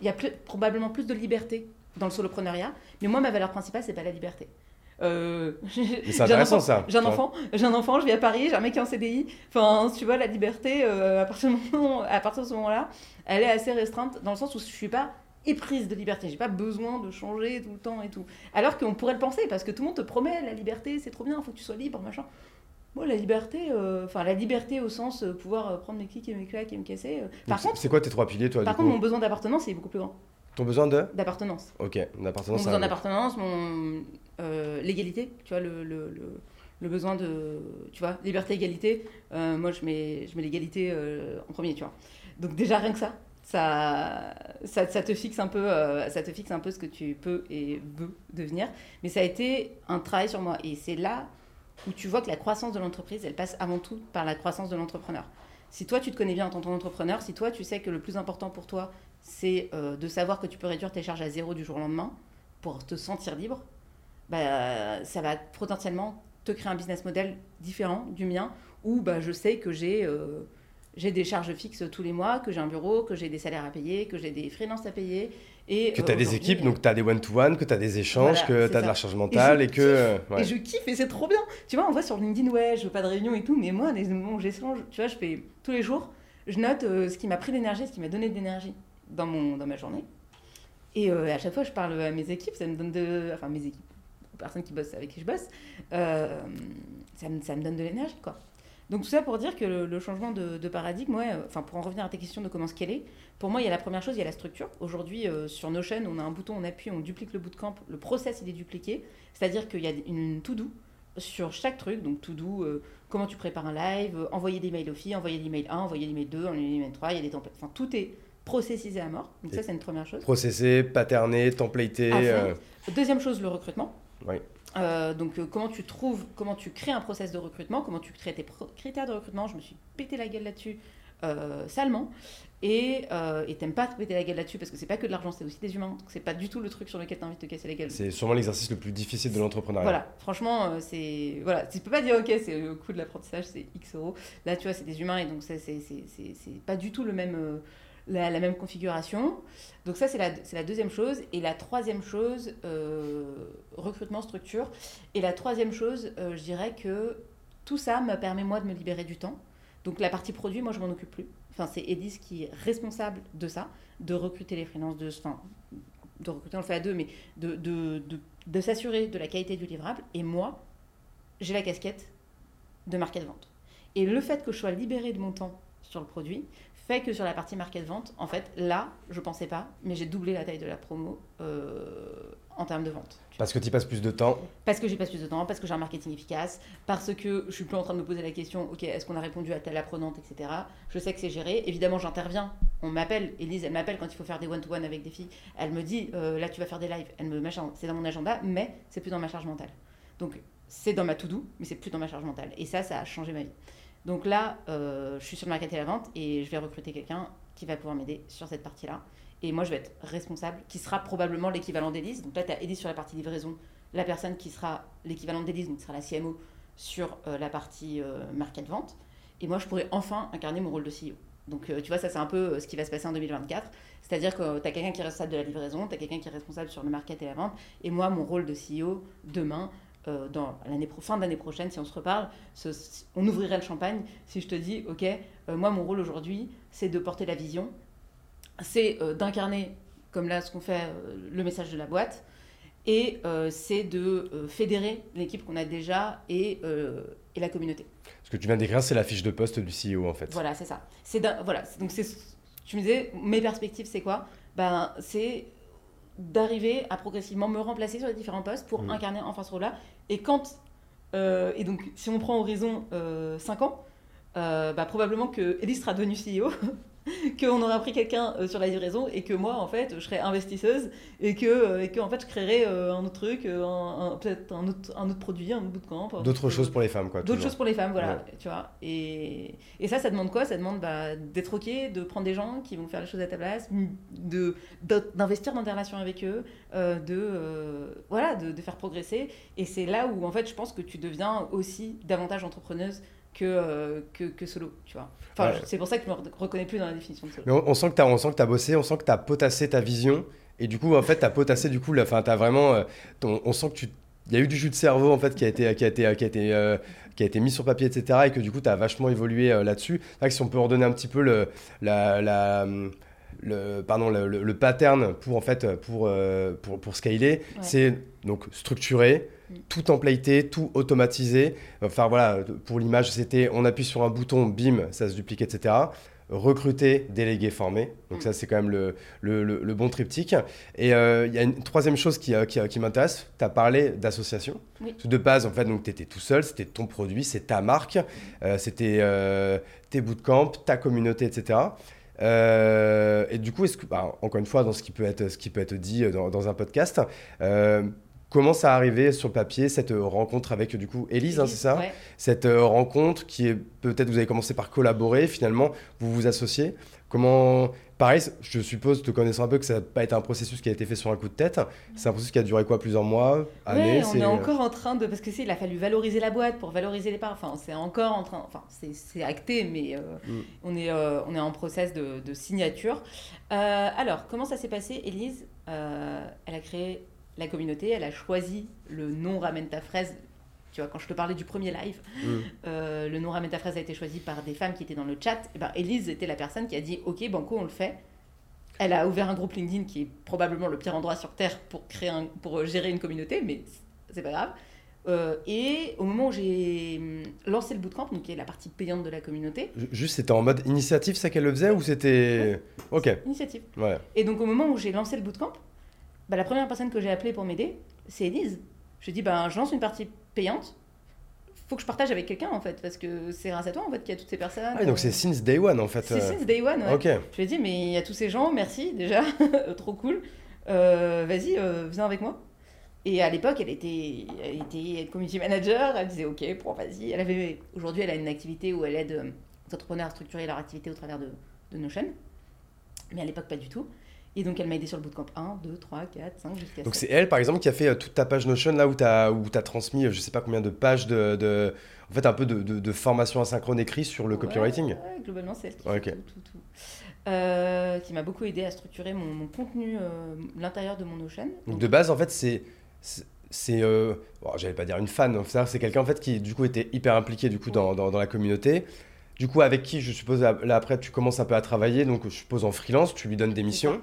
Il y a probablement plus de liberté dans le solopreneuriat, mais moi, ma valeur principale, c'est pas la liberté. Euh, c'est intéressant ça. J'ai un enfant, j'ai un enfant, je vis à Paris, j'ai un mec qui est en CDI. Enfin, tu vois, la liberté, euh, à, partir moment, à partir de ce moment-là, elle est assez restreinte dans le sens où je suis pas éprise de liberté. J'ai pas besoin de changer tout le temps et tout. Alors qu'on pourrait le penser, parce que tout le monde te promet la liberté, c'est trop bien, il faut que tu sois libre, machin. Moi, la liberté, euh, enfin la liberté au sens euh, pouvoir euh, prendre mes clics et mes claques et me casser. par contre, c'est quoi tes trois piliers, toi Par contre, mon besoin d'appartenance est beaucoup plus grand. Ton besoin de D'appartenance. Ok, d'appartenance. Mon besoin d'appartenance, mon l'égalité, tu vois, le, le, le, besoin de, tu vois, liberté, égalité. moi, je mets, je mets l'égalité en premier, tu vois. Donc déjà rien que ça, ça, ça, ça, te fixe un peu, ça te fixe un peu ce que tu peux et veux devenir. Mais ça a été un travail sur moi, et c'est là où tu vois que la croissance de l'entreprise, elle passe avant tout par la croissance de l'entrepreneur. Si toi, tu te connais bien en tant qu'entrepreneur, si toi, tu sais que le plus important pour toi, c'est euh, de savoir que tu peux réduire tes charges à zéro du jour au lendemain pour te sentir libre, bah, ça va potentiellement te créer un business model différent du mien, où bah, je sais que j'ai... Euh, des charges fixes tous les mois, que j'ai un bureau, que j'ai des salaires à payer, que j'ai des freelances à payer. Et que tu as des équipes, donc tu as des one-to-one, que tu as des échanges, que tu as de la charge mentale et, que. Et je kiffe et c'est trop bien. Tu vois, on voit sur LinkedIn, ouais, je veux pas de réunion et tout, mais moi, les moments où j'échange, tu vois, je fais tous les jours, je note euh, ce qui m'a pris d'énergie, ce qui m'a donné de l'énergie dans, mon, dans ma journée. Et euh, à chaque fois, je parle à mes équipes, ça me donne de. Enfin, mes équipes, aux personnes qui bossent avec qui je bosse, euh, ça, me, ça me donne de l'énergie, quoi. Donc tout ça pour dire que le, changement de, paradigme, ouais, euh, enfin pour en revenir à ta question de comment scaler, pour moi il y a la première chose, il y a la structure. Aujourd'hui euh, sur Notion, on a un bouton, on appuie, on duplique le bootcamp, le process il est dupliqué, c'est-à-dire qu'il y a une, to-do sur chaque truc, donc to-do, euh, comment tu prépares un live, envoyer des mails aux filles, envoyer l'email 1, envoyer l'email 2, envoyer l'email 3, il y a des templates, enfin tout est processisé à mort, donc ça c'est une première chose. Processé, patterné, templaté. Deuxième chose, le recrutement. Oui. Euh, donc euh, comment tu trouves, comment tu crées un process de recrutement, comment tu crées tes critères de recrutement. Je me suis pété la gueule là-dessus euh, salement. Et et t'aimes pas te péter la gueule là-dessus parce que c'est pas que de l'argent, c'est aussi des humains. Donc c'est pas du tout le truc sur lequel t'as envie de te casser la gueule. C'est sûrement l'exercice le plus difficile de l'entrepreneuriat. Voilà, franchement, c'est voilà, tu peux pas dire ok, c'est le coût de l'apprentissage, c'est X euros. Là, tu vois, c'est des humains et donc c'est pas du tout le même la, même configuration. Donc ça, c'est la, la, deuxième chose. Et la troisième chose, euh, recrutement, structure. Et la troisième chose, euh, je dirais que tout ça me permet, moi, de me libérer du temps. Donc la partie produit, moi, je m'en occupe plus. Enfin, c'est Edis qui est responsable de ça, de recruter les freelances, de, enfin, de recruter, on le fait à deux, mais de, de, s'assurer de la qualité du livrable. Et moi, j'ai la casquette de market vente. Et le fait que je sois libérée de mon temps sur le produit fait que sur la partie market vente, en fait, là, je pensais pas, mais j'ai doublé la taille de la promo euh, en termes de vente. Parce que tu y passes plus de temps Parce que j'y passe plus de temps, parce que j'ai un marketing efficace, parce que je suis plus en train de me poser la question, ok, est-ce qu'on a répondu à telle apprenante, etc. Je sais que c'est géré. Évidemment, j'interviens. On m'appelle, Elise, elle m'appelle quand il faut faire des one-to-one avec des filles. Elle me dit, euh, là, tu vas faire des lives. Elle me machin, c'est dans mon agenda, mais c'est plus dans ma charge mentale. Donc, c'est dans ma to-do, mais c'est plus dans ma charge mentale. Et ça, ça a changé ma vie. Donc là, euh, je suis sur le marketing et la vente et je vais recruter quelqu'un qui va pouvoir m'aider sur cette partie-là. Et moi, je vais être responsable, qui sera probablement l'équivalent d'Elise. Donc là, tu as Elise sur la partie livraison, la personne qui sera l'équivalent d'Elise, donc qui sera la CMO sur euh, la partie euh, market vente. Et moi, je pourrais enfin incarner mon rôle de CEO. Donc, tu vois, ça, c'est un peu ce qui va se passer en 2024. C'est-à-dire que tu as quelqu'un qui est responsable de la livraison, tu as quelqu'un qui est responsable sur le market et la vente. Et moi, mon rôle de CEO, demain, euh, dans l'année fin d'année prochaine, si on se reparle, on ouvrirait le champagne si je te dis, ok, euh, moi mon rôle aujourd'hui, c'est de porter la vision, c'est euh, d'incarner, comme là ce qu'on fait, le message de la boîte, et c'est de fédérer l'équipe qu'on a déjà et, et, la communauté. Ce que tu viens d'écrire, c'est la fiche de poste du CEO en fait. Voilà, c'est ça. C'est voilà, donc c'est, tu me disais, mes perspectives, c'est quoi? Ben, c'est d'arriver à progressivement me remplacer sur les différents postes pour mm. incarner enfin ce rôle-là. Et quand. Euh, et donc, si on prend horizon euh, 5 ans, euh, bah, probablement que Elise sera devenue CEO qu'on aura pris quelqu'un euh, sur la livraison et que moi, en fait, je serai investisseuse et que, euh, et que en fait, je créerai euh, un autre truc, un, peut-être un autre, un autre produit, un autre bootcamp. D'autres choses pour les femmes, quoi. D'autres choses pour les femmes, voilà. Tu vois. Et, et, ça, ça demande quoi? Ça demande bah, d'être OK, de prendre des gens qui vont faire les choses à ta place, d'investir dans des relations avec eux, de, voilà, de, de faire progresser. Et c'est là où, en fait, je pense que tu deviens aussi davantage entrepreneuse que, euh, que, que, solo, tu vois. Enfin, c'est pour ça que je me reconnais plus dans la définition de solo. Mais on, sent que tu as, as bossé, on sent que tu as potassé ta vision. Et du coup, en fait, tu as potassé, du coup, enfin, tu as vraiment. Euh, on sent que tu. Il y a eu du jus de cerveau, en fait, qui a été, qui a été, qui a été, euh, qui a été mis sur papier, etc. Et que du coup, tu as vachement évolué là-dessus. Si on peut redonner un petit peu le. La, la, le, pardon, le, le, pattern pour, en fait, pour, pour, pour scaler, c'est donc structuré, tout templaté, tout automatisé. Enfin voilà, pour l'image, c'était on appuie sur un bouton, bim, ça se duplique, etc. Recruter, déléguer, former. Donc mm. ça, c'est quand même le, le, bon triptyque. Et euh, il y a une troisième chose qui, euh, qui, qui m'intéresse. Tu as parlé d'association. De base, en fait, tu étais tout seul, c'était ton produit, c'est ta marque, euh, c'était tes bootcamps, ta communauté, etc. et du coup, est-ce que, bah, encore une fois, dans ce qui peut être, ce qui peut être dit dans, dans un podcast, Comment ça a arrivé sur le papier, cette euh, rencontre avec du coup Élise, hein, c'est ça Cette euh, rencontre qui est peut-être vous avez commencé par collaborer, finalement vous vous associez. Comment Pareil, je suppose, te connaissant un peu, que ça n'a pas été un processus qui a été fait sur un coup de tête. C'est un processus qui a duré quoi, plusieurs mois, années On est, encore en train de. Parce que il a fallu valoriser la boîte pour valoriser les parts. Enfin, c'est encore en train. Enfin, c'est acté, mais euh, mm. on, est, on est en process de, de signature. alors, comment ça s'est passé Élise, elle a créé la communauté, elle a choisi le nom Ramène ta fraise. Tu vois, quand je te parlais du premier live, mm. euh, le nom Ramène ta fraise a été choisi par des femmes qui étaient dans le chat. Et eh ben, Elise était la personne qui a dit Ok, Banco, on le fait. Elle a ouvert un groupe LinkedIn qui est probablement le pire endroit sur Terre pour, créer un, pour gérer une communauté, mais c'est pas grave. Euh, et au moment où j'ai hum, lancé le bootcamp, donc qui est la partie payante de la communauté. Juste, c'était en mode initiative, ça qu'elle le faisait, ou c'était. Ok. Initiative. Ouais. Et donc, au moment où j'ai lancé le bootcamp, bah, la première personne que j'ai appelée pour m'aider, c'est Elise. Je lui ai dit, ben, je lance une partie payante. faut que je partage avec quelqu'un en fait, parce que c'est grâce à toi en fait qu'il y a toutes ces personnes. Ah, donc c'est since day one en fait. C'est euh. since day one, ouais. Je lui ai dit, mais il y a tous ces gens, merci déjà, trop cool. Euh, vas-y, euh, viens avec moi. Et à l'époque, elle était, elle était community manager, elle disait ok, pour vas-y. Elle avait, aujourd'hui, elle a une activité où elle aide les entrepreneurs à structurer leur activité au travers de, de Notion. Mais à l'époque, pas du tout. Et donc, elle m'a aidé sur le bootcamp 1, 2, 3, 4, 5, jusqu'à Donc, c'est elle, par exemple, qui a fait euh, toute ta page Notion, là où tu as, as transmis, euh, je sais pas combien de pages de. de en fait, un peu de, de, formation asynchrone écrit sur le copywriting Ouais, globalement, c'est elle qui, tout, tout, tout. Euh, qui m'a beaucoup aidé à structurer mon, mon contenu, l'intérieur de mon Notion. Donc, de base, en fait, c'est. C'est, euh, bon, j'allais pas dire une fan, c'est quelqu'un en fait qui du coup était hyper impliqué du coup dans, dans, dans la communauté. Du coup, avec qui je suppose là après tu commences un peu à travailler, donc je suppose en freelance, tu lui donnes des missions.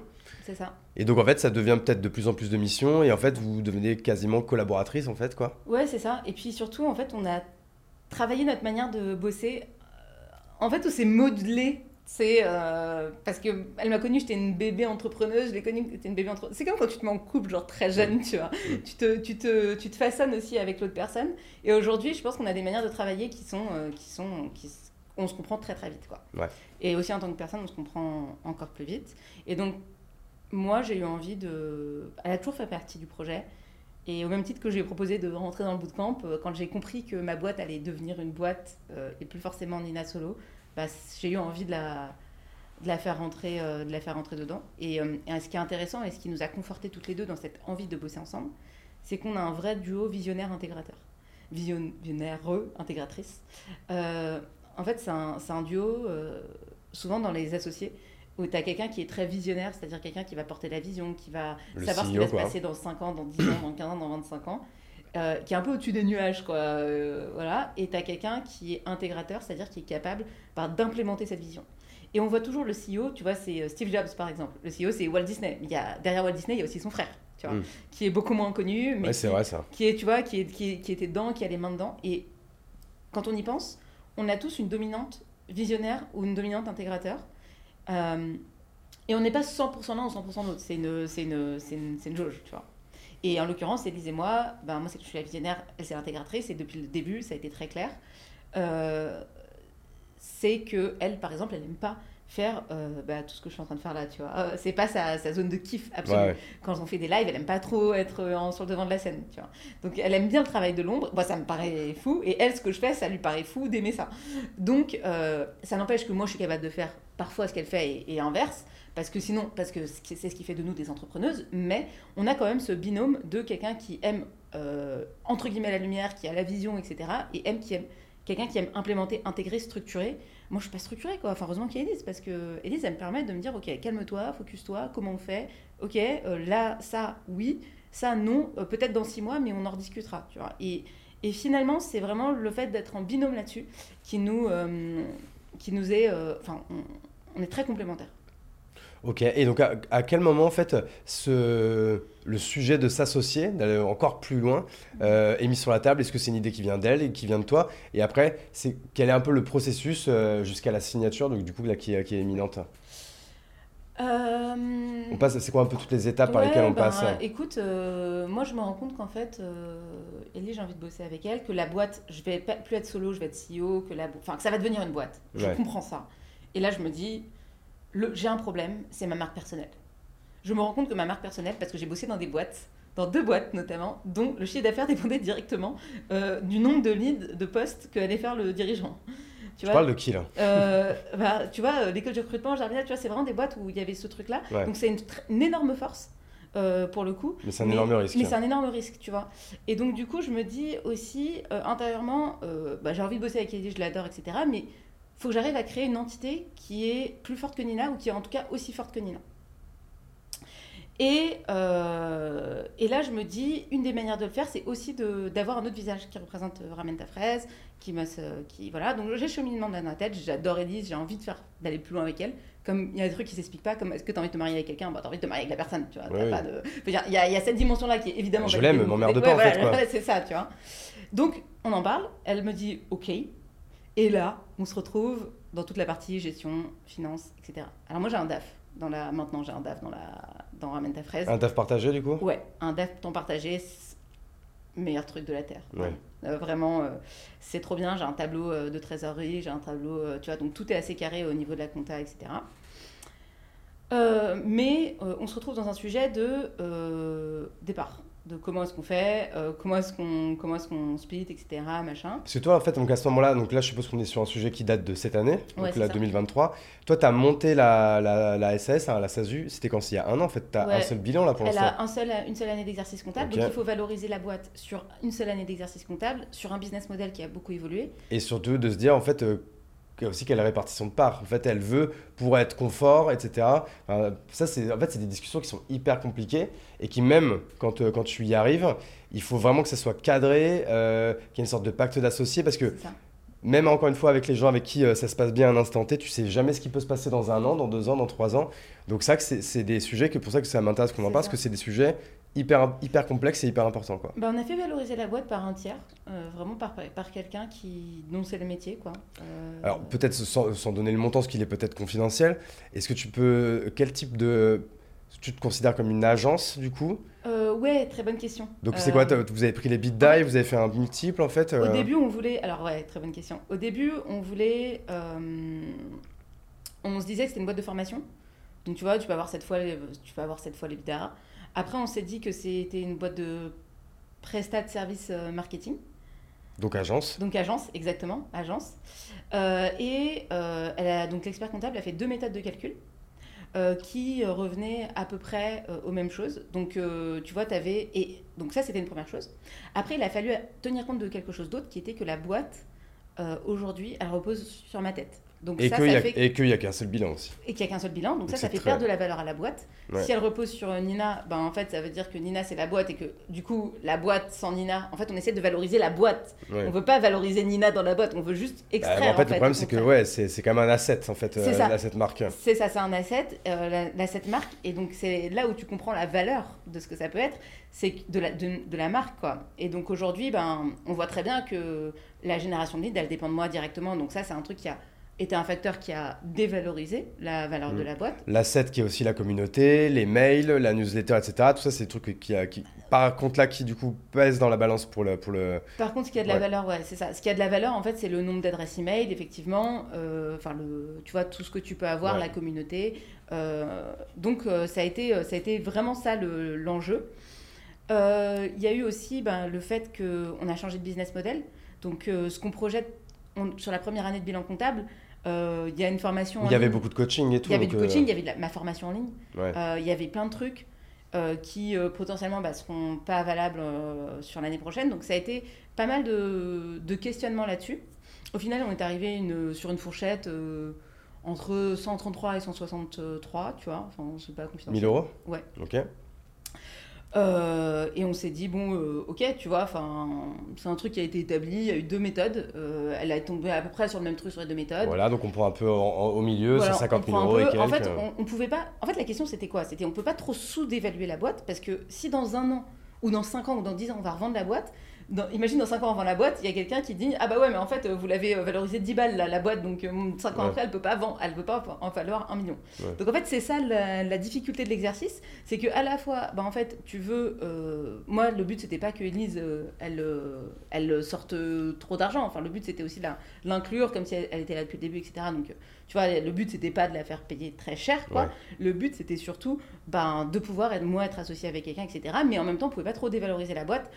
C'est ça. Et donc en fait, ça devient peut-être de plus en plus de missions et en fait, vous devenez quasiment collaboratrice en fait, quoi. Ouais, c'est ça. Et puis surtout, en fait, on a travaillé notre manière de bosser euh, En fait, où c'est modelé c'est euh, parce que elle m'a connue, j'étais une bébé entrepreneuse, je l'ai connue, j'étais une bébé entrepreneuse. C'est comme quand tu te mets en couple, genre très jeune, tu vois. tu, te, tu, te, tu te façonnes aussi avec l'autre personne. Et aujourd'hui, je pense qu'on a des manières de travailler qui sont. Euh, qui sont qui, on se comprend très très vite, quoi. Ouais. Et aussi en tant que personne, on se comprend encore plus vite. Et donc, moi, j'ai eu envie de. Elle a toujours fait partie du projet. Et au même titre que j'ai proposé de rentrer dans le bootcamp, euh, quand j'ai compris que ma boîte allait devenir une boîte et plus forcément Nina Solo, bah, j'ai eu envie de la, de la faire rentrer, euh, de la faire rentrer dedans. Euh, et, ce qui est intéressant et ce qui nous a conforté toutes les deux dans cette envie de bosser ensemble, c'est qu'on a un vrai duo visionnaire intégrateur, visionnaire intégratrice. Euh, en fait, c'est un, duo souvent dans les associés où tu as quelqu'un qui est très visionnaire, c'est-à-dire quelqu'un qui va porter la vision, qui va savoir ce qui va se passer dans 5 ans, dans 10 ans, dans 15 ans, dans 25 ans. Euh, qui est un peu au-dessus des nuages, quoi. Euh, voilà. Et tu as quelqu'un qui est intégrateur, c'est-à-dire qui est capable bah, d'implémenter cette vision. Et on voit toujours le CEO, tu vois, c'est euh, Steve Jobs par exemple. Le CEO, c'est Walt Disney. Il y a, derrière Walt Disney, il y a aussi son frère, tu vois, mm. qui est beaucoup moins connu, mais c'est vrai, ça. qui est, tu vois, qui, est, qui, qui, était dedans, qui a les mains dedans. Et quand on y pense, on a tous une dominante visionnaire ou une dominante intégrateur. Et on n'est pas 100% l'un ou 100% l'autre. C'est une, une, une, une jauge, tu vois. Et en l'occurrence, Elise et moi, ben, moi c'est que je suis la visionnaire, elle c'est l'intégratrice, et depuis le début, ça a été très clair. Euh, c'est que elle, par exemple, elle n'aime pas faire euh, bah, tout ce que je suis en train de faire là, tu vois. Euh, c'est pas sa, sa, zone de kiff, absolument. Quand on fait des lives, elle aime pas trop être en, sur le devant de la scène, tu vois. Donc elle aime bien le travail de l'ombre. Moi, ça me paraît fou. Et elle, ce que je fais, ça lui paraît fou d'aimer ça. Donc, ça n'empêche que moi, je suis capable de faire parfois ce qu'elle fait et inverse parce que sinon, parce que c'est ce qui fait de nous des entrepreneuses, mais on a quand même ce binôme de quelqu'un qui aime, euh, entre guillemets, la lumière, qui a la vision, etc., et aime qui aime quelqu'un qui aime implémenter, intégrer, structurer. Moi, je suis pas structurée, quoi. Heureusement qu'il y a Elise, parce que Elise, elle me permet de me dire, ok, calme-toi, focus-toi, comment on fait? Ok, euh, là, ça, oui, ça, non, euh, peut-être dans six mois, mais on en rediscutera. Et, finalement, c'est vraiment le fait d'être en binôme là-dessus qui nous, qui est, on est très complémentaires. Ok, et donc à, quel moment en fait ce, le sujet de s'associer, d'aller encore plus loin, euh, est mis sur la table? Est-ce que c'est une idée qui vient d'elle et qui vient de toi? Et après, c'est quel est un peu le processus euh, jusqu'à la signature, donc du coup là qui, qui est imminente? Euh... On passe, c'est quoi un peu toutes les étapes par lesquelles on ben, passe? Écoute, moi je me rends compte qu'en fait, Ellie, j'ai envie de bosser avec elle, que la boîte, je vais plus être solo, je vais être CEO, que la, que ça va devenir une boîte. Je comprends ça. Et là je me dis j'ai un problème, c'est ma marque personnelle. Je me rends compte que ma marque personnelle, parce que j'ai bossé dans des boîtes, dans deux boîtes notamment, dont le chiffre d'affaires dépendait directement euh, du nombre de leads, de postes qu'allait faire le dirigeant. Tu, parles de qui là? Euh, bah, Tu vois, euh, l'école de recrutement, Jarvina, tu vois, c'est vraiment des boîtes où il y avait ce truc-là. Donc c'est une, énorme force. pour le coup. Mais c'est un énorme risque. Mais c'est un énorme risque, tu vois. Et donc, du coup, je me dis aussi, intérieurement, bah, j'ai envie de bosser avec Eddie, je l'adore, etc. Mais faut que j'arrive à créer une entité qui est plus forte que Nina ou qui est en tout cas aussi forte que Nina. Et, euh, et là, je me dis, une des manières de le faire, c'est aussi d'avoir un autre visage qui représente euh, Ramène ta fraise, qui, qui voilà. Donc j'ai cheminement dans la tête, j'adore Elise, j'ai envie de faire d'aller plus loin avec elle. Comme il y a des trucs qui s'expliquent pas, comme est-ce que tu as envie de te marier avec quelqu'un, bah, tu as envie de te marier avec la personne, tu vois. De... il, y a, il y a cette dimension-là qui est évidemment. Je l'aime, m'emmerde pas en fait. c'est ça, tu vois. Donc on en parle, elle me dit ok, et là, on se retrouve dans toute la partie gestion, finance, etc. Alors moi j'ai un DAF. Dans la... Maintenant j'ai un DAF dans, la... dans Ramène ta fraise. Un DAF partagé du coup? Ouais, un DAF temps partagé, meilleur truc de la Terre. Ouais. Euh, vraiment, euh, c'est trop bien. J'ai un tableau euh, de trésorerie, j'ai un tableau, tu vois, donc tout est assez carré au niveau de la compta, etc. mais on se retrouve dans un sujet de départ de comment est-ce qu'on fait, euh, comment est-ce qu'on comment est-ce qu'on split, etc. Machin. Parce que toi, en fait, donc à ce moment-là, donc là, je suppose qu'on est sur un sujet qui date de cette année, donc là, 2023. Toi, tu as monté la, la, la SAS, hein, la SASU, c'était quand? Il y a un an, en fait, tu as un seul bilan là pour l'instant Elle a un seul, une seule année d'exercice comptable, donc il faut valoriser la boîte sur une seule année d'exercice comptable, sur un business model qui a beaucoup évolué. Et surtout de se dire, en fait, euh, aussi quelle répartition de parts. En fait, elle veut pour être confort, etc. ça, c'est en fait, c'est des discussions qui sont hyper compliquées et qui même quand, euh, quand tu y arrives, il faut vraiment que ça soit cadré, euh, qu'il y ait une sorte de pacte d'associés parce que même encore une fois avec les gens avec qui euh, ça se passe bien à un instant T, tu sais jamais ce qui peut se passer dans un an, dans deux ans, dans trois ans. Donc ça, c'est des sujets que pour ça que ça m'intéresse qu'on en parle, parce que c'est des sujets hyper, hyper complexe et hyper important. Quoi. Bah, on a fait valoriser la boîte par un tiers, euh, vraiment par, par quelqu'un qui, dont c'est le métier. Quoi. Euh, Alors peut-être sans, sans, donner le montant, ce qu'il est peut-être confidentiel, est-ce que tu peux... Quel type de... Tu te considères comme une agence du coup? Euh, Ouais, très bonne question. Donc c'est quoi euh, Vous avez pris les bid die, vous avez fait un multiple en fait Au début on voulait... Alors ouais, très bonne question. Au début on voulait... On se disait que c'était une boîte de formation. Donc tu vois, tu peux avoir cette fois, tu peux avoir cette fois les bidars. Après, on s'est dit que c'était une boîte de prestat de service euh, marketing. Donc agence. Donc agence, exactement, agence. Euh, et euh, elle a, donc l'expert comptable a fait deux méthodes de calcul qui revenaient à peu près aux mêmes choses. Donc tu vois, tu avais... Et donc ça, c'était une première chose. Après, il a fallu tenir compte de quelque chose d'autre qui était que la boîte, aujourd'hui, elle repose sur ma tête et qu'il n'y a, qu'un seul bilan aussi. Et qu'il n'y a qu'un seul bilan. Donc, ça, ça fait perdre de la valeur à la boîte. Si elle repose sur Nina, ben, en fait, ça veut dire que Nina, c'est la boîte et que du coup, la boîte sans Nina, en fait, on essaie de valoriser la boîte. On ne veut pas valoriser Nina dans la boîte, on veut juste bah, extraire. en, fait, le problème, c'est que ouais, c'est quand même un asset, en fait, euh, l'asset marque. C'est ça, c'est un asset, euh, l'asset marque. Et donc, c'est là où tu comprends la valeur de ce que ça peut être, c'est de la, de, de, la marque, quoi. Et donc, aujourd'hui, ben, on voit très bien que la génération de lead, elle dépend de moi directement. Donc, ça, c'est un truc qui a était un facteur qui a dévalorisé la valeur de mm. la boîte. L'asset qui est aussi la communauté, les mails, la newsletter, etc. Tout ça, c'est des trucs qui, qui, par contre, là, qui du coup pèsent dans la balance pour le. Pour le... Par contre, ce qui a de la valeur, ouais, c'est ça. Ce qui a de la valeur, en fait, c'est le nombre d'adresses email, effectivement. Euh, enfin, le, tu vois, tout ce que tu peux avoir, la communauté. Euh, donc, euh, ça, a été, ça a été vraiment ça l'enjeu. Il y a eu aussi ben, le fait qu'on a changé de business model. Donc, ce qu'on projette sur la première année de bilan comptable, il y a une formation. Il y avait beaucoup de coaching et tout. Il y avait du coaching, il y avait ma formation en ligne. Euh, il y avait plein de trucs euh, qui potentiellement bah, seront pas valables sur l'année prochaine. Donc ça a été pas mal de, de questionnements là-dessus. Au final, on est arrivé une, sur une fourchette entre 133 et 163, tu vois. Enfin, c'est pas 1000 euros? Ouais. Ok. Euh, et on s'est dit, bon, euh, ok, tu vois, c'est un truc qui a été établi, il y a eu deux méthodes, euh, elle a tombé à peu près sur le même truc sur les deux méthodes. Voilà, donc on prend un peu au milieu, c'est 50 000 euros et quelques. En fait, on, pouvait pas. En fait, la question c'était quoi? C'était on peut pas trop sous-dévaluer la boîte parce que si dans un an, ou dans 5 ans, ou dans 10 ans, on va revendre la boîte, imagine dans 5 ans avant la boîte, il y a quelqu'un qui dit Ah bah ouais, mais en fait, vous l'avez euh, valorisé 10 balles la, boîte, donc 5 euh, ans après, elle peut pas vendre, elle peut pas en falloir 1 million. Donc en fait, c'est ça la, difficulté de l'exercice, c'est que à la fois, bah en fait, tu veux. Euh, moi, le but c'était pas que Elise, elle, elle sorte trop d'argent. Enfin, le but c'était aussi de l'inclure comme si elle, était là depuis le début, etc. Donc tu vois, le but c'était pas de la faire payer très cher, quoi. Le but c'était surtout ben, de pouvoir être, moi être associé avec quelqu'un, etc. Mais en même temps, on pouvait pas trop dévaloriser la boîte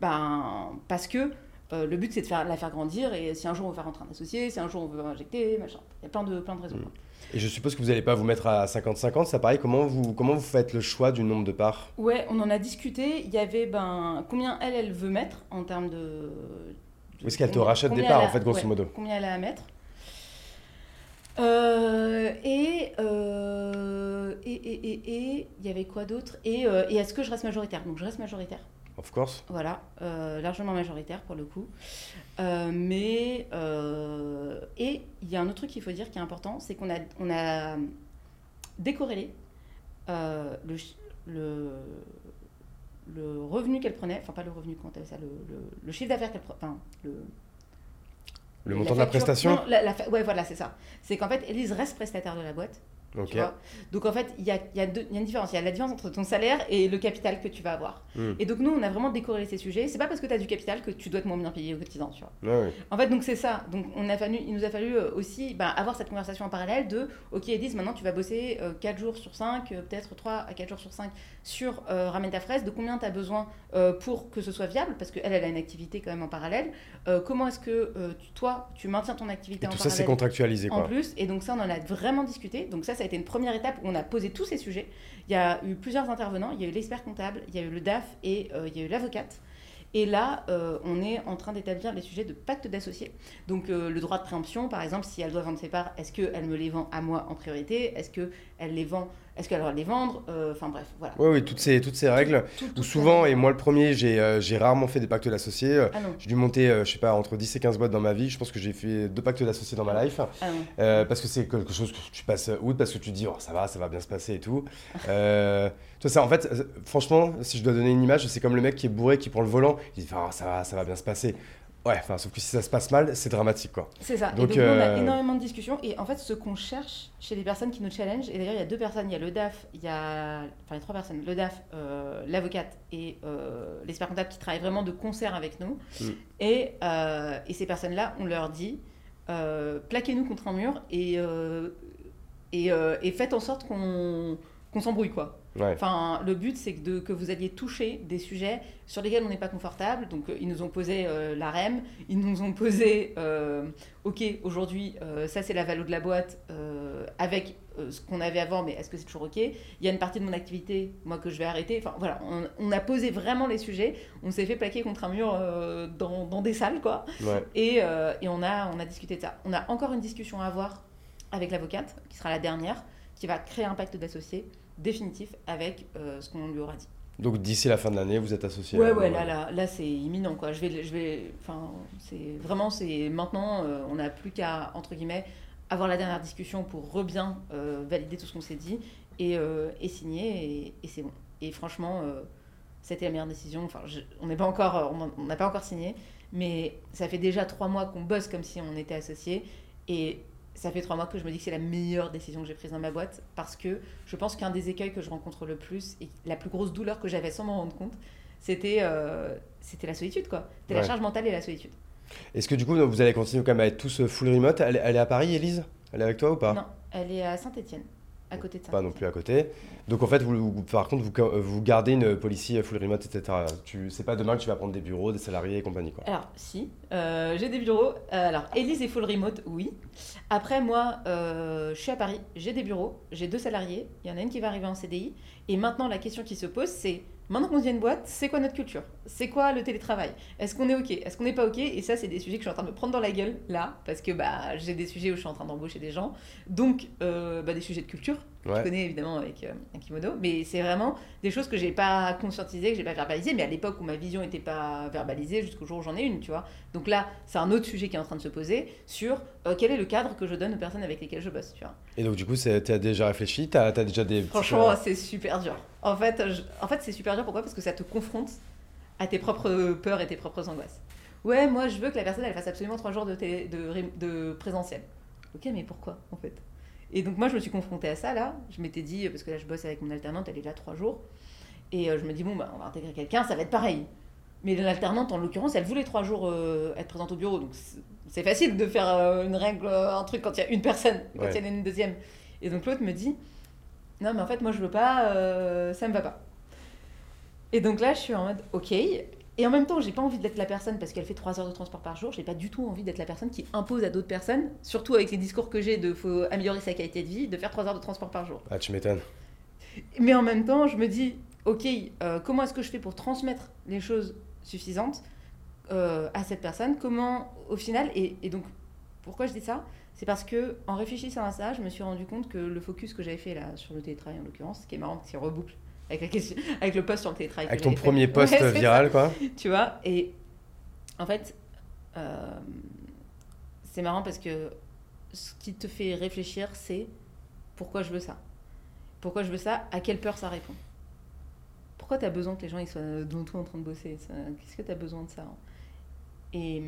ben, parce que euh, le but c'est de faire, la faire grandir et si un jour on veut faire rentrer un associé, si un jour on veut injecter, machin. Il y a plein de, plein de raisons. Mm. Et je suppose que vous n'allez pas vous mettre à 50-50, ça pareil, comment vous, comment vous faites le choix du nombre de parts? Ouais, on en a discuté, il y avait ben, combien elle, elle veut mettre en termes de... Est-ce qu'elle te rachète des parts en fait, grosso modo? Combien elle a à mettre euh, et, euh, et, et, et, il y avait quoi d'autre? Et, et est-ce que je reste majoritaire? Donc je reste majoritaire. Of course. Voilà, euh, largement majoritaire pour le coup. Euh, mais, euh, et il y a un autre truc qu'il faut dire qui est important, c'est qu'on a, on a décorrélé le, le, le, revenu qu'elle prenait, enfin pas le revenu, comment ça, le, le, chiffre d'affaires qu'elle prenait, enfin le... Le montant de la prestation la, Ouais, voilà, c'est ça. C'est qu'en fait, Elise reste prestataire de la boîte. Donc en fait, il y a, y, a y a, une différence. Il y a la différence entre ton salaire et le capital que tu vas avoir. Hmm. Et donc nous, on a vraiment décorrélé ces sujets. C'est pas parce que tu as du capital que tu dois être moins bien payé au quotidien. Tu vois. En fait, donc c'est ça. Donc on a fallu, il nous a fallu euh, aussi bah, avoir cette conversation en parallèle de OK, Edith, maintenant tu vas bosser 4 euh, jours sur 5, euh, peut-être 3 à 4 jours sur 5 sur Ramène ta fraise. De combien tu as besoin pour que ce soit viable? Parce qu'elle, elle a une activité quand même en parallèle. comment est-ce que toi, tu maintiens ton activité et en tout parallèle ça, c'est contractualisé. En plus? Et donc ça, on en a vraiment discuté. Donc ça, ça a été une première étape où on a posé tous ces sujets. Il y a eu plusieurs intervenants. Il y a eu l'expert comptable, il y a eu le DAF et euh, il y a eu l'avocate. Et là, euh, on est en train d'établir les sujets de pacte d'associés. Donc, euh, le droit de préemption, par exemple, si elle doit vendre ses parts, est-ce qu'elle me les vend à moi en priorité? Est-ce qu'elle les vend Est-ce qu'elle doit les vendre euh, Enfin bref, voilà. Oui, oui, toutes ces, toutes ces règles. Tout- Où souvent, et moi le premier, j'ai euh, j'ai rarement fait des pactes d'associés. Euh, Ah J'ai dû monter, je sais pas, entre 10 et 15 boîtes dans ma vie. Je pense que j'ai fait deux pactes d'associés dans ma life. ah non. Euh, parce que c'est quelque chose que tu passes outre, parce que tu te dis, oh, ça va, ça va bien se passer et tout. Toi, ça, en fait, franchement, si je dois donner une image, c'est comme le mec qui est bourré, qui prend le volant, il dit, Ah, ça va, ça va bien se passer. Ouais, enfin, sauf que si ça se passe mal, c'est dramatique, quoi. C'est ça. Donc, et donc, nous, on a euh, énormément de discussions. Et en fait, ce qu'on cherche chez les personnes qui nous challenge, et d'ailleurs, il y a deux personnes il y a le DAF, il y a. Enfin, les trois personnes le DAF, euh, l'avocate et euh, l'expert comptable qui travaillent vraiment de concert avec nous. Mm. Et, euh, et ces personnes-là, on leur dit plaquez-nous contre un mur et, et, et faites en sorte qu'on qu'on s'embrouille, quoi. Ouais. Enfin, le but, c'est que, de- que vous alliez toucher des sujets sur lesquels on n'est pas confortable. Donc, euh, ils nous ont posé euh, la REM, ils nous ont posé, euh, OK, aujourd'hui, euh, ça c'est la valo de la boîte avec ce qu'on avait avant, mais est-ce que c'est toujours OK? Il y a une partie de mon activité, moi, que je vais arrêter. Enfin, voilà, on, on a posé vraiment les sujets. On s'est fait plaquer contre un mur dans, dans des salles, quoi. Ouais. Et, et on, a, on a discuté de ça. On a encore une discussion à avoir avec l'avocate, qui sera la dernière, qui va créer un pacte d'associés définitif avec euh, ce qu'on lui aura dit. Donc, d'ici la fin de l'année, vous êtes associé Ouais, à- ouais, là, là, là c'est imminent, quoi. Je vais, je vais, enfin, c'est vraiment, c'est maintenant, euh, on n'a plus qu'à, entre guillemets, avoir la dernière discussion pour re-bien euh, valider tout ce qu'on s'est dit et, euh, et signer, et, et c'est bon. Et franchement, c'était la meilleure décision. Enfin, je- on n'est pas encore, on n'a pas encore signé, mais ça fait déjà trois mois qu'on bosse comme si on était associés, et ça fait trois mois que je me dis que c'est la meilleure décision que j'ai prise dans ma boîte, parce que je pense qu'un des écueils que je rencontre le plus, et la plus grosse douleur que j'avais sans m'en rendre compte, c'était euh, c'était la solitude, quoi. C'était la charge mentale et la solitude. Est-ce que du coup, vous allez continuer quand même à être tous euh, full remote? Elle, elle est à Paris, Elise Elle est avec toi ou pas? Non, elle est à Saint-Etienne, à côté de ça. Pas non plus à côté. Donc en fait, vous, vous- par contre, vous, vous gardez une policy full remote, etc. Tu sais pas demain que tu vas prendre des bureaux, des salariés et compagnie, quoi. Alors, si, euh, j'ai des bureaux. Euh, alors, Elise est full remote, oui. Après, moi, euh, je suis à Paris, j'ai des bureaux, j'ai deux salariés, il y en a une qui va arriver en CDI. Et maintenant, la question qui se pose, c'est maintenant qu'on devient une boîte, c'est quoi notre culture? C'est quoi le télétravail? Est-ce qu'on est OK? Est-ce qu'on n'est pas OK? Et ça, c'est des sujets que je suis en train de me prendre dans la gueule, là, parce que bah, j'ai des sujets où je suis en train d'embaucher des gens. Donc, euh, bah, des sujets de culture, je connais évidemment avec euh, un kimono, mais c'est vraiment des choses que j'ai pas conscientisées, que j'ai pas verbalisées, mais à l'époque où ma vision n'était pas verbalisée, jusqu'au jour où j'en ai une, tu vois. Donc là, c'est un autre sujet qui est en train de se poser sur euh, quel est le cadre que je donne aux personnes avec lesquelles je bosse, tu vois. Et donc du coup, c'est- t'as déjà réfléchi as déjà des... Franchement, c'est super dur. En fait, je- en fait c'est super dur, pourquoi? Parce que ça te confronte à tes propres peurs et tes propres angoisses. Ouais, moi, je veux que la personne, elle fasse absolument trois jours de, télé- de, ré- de présentiel. Ok, mais pourquoi, en fait? Et donc, moi, je me suis confrontée à ça, là. Je m'étais dit, parce que là, je bosse avec mon alternante, elle est là trois jours. Et euh, je me dis, bon, bah, on va intégrer quelqu'un, ça va être pareil. Mais l'alternante, en l'occurrence, elle voulait trois jours euh, être présente au bureau. Donc, c'est- facile de faire euh, une règle, un truc quand il y a une personne, quand Ouais. il y en a une deuxième. Et donc, l'autre me dit, non, mais en fait, moi, je veux pas, euh, ça me va pas. Et donc là, je suis en mode, ok. Et en même temps, j'ai pas envie d'être la personne parce qu'elle fait 3 heures de transport par jour. J'ai pas du tout envie d'être la personne qui impose à d'autres personnes, surtout avec les discours que j'ai de faut améliorer sa qualité de vie, de faire 3 heures de transport par jour. Ah, tu m'étonnes. Mais en même temps, je me dis, ok, euh, comment est-ce que je fais pour transmettre les choses suffisantes euh, à cette personne? Comment, au final, et, et donc, pourquoi je dis ça? C'est parce que en réfléchissant à ça, je me suis rendu compte que le focus que j'avais fait là sur le télétravail en l'occurrence, ce qui est marrant, qu'il reboucle avec, la question, avec le post sur le télétravail. Avec ton j'avais fait. premier post Ouais, viral, quoi. tu vois et en fait euh, c'est marrant parce que ce qui te fait réfléchir c'est pourquoi je veux ça pourquoi je veux ça à quelle peur ça répond pourquoi tu as besoin que les gens ils soient devant toi en train de bosser qu'est-ce que tu as besoin de ça et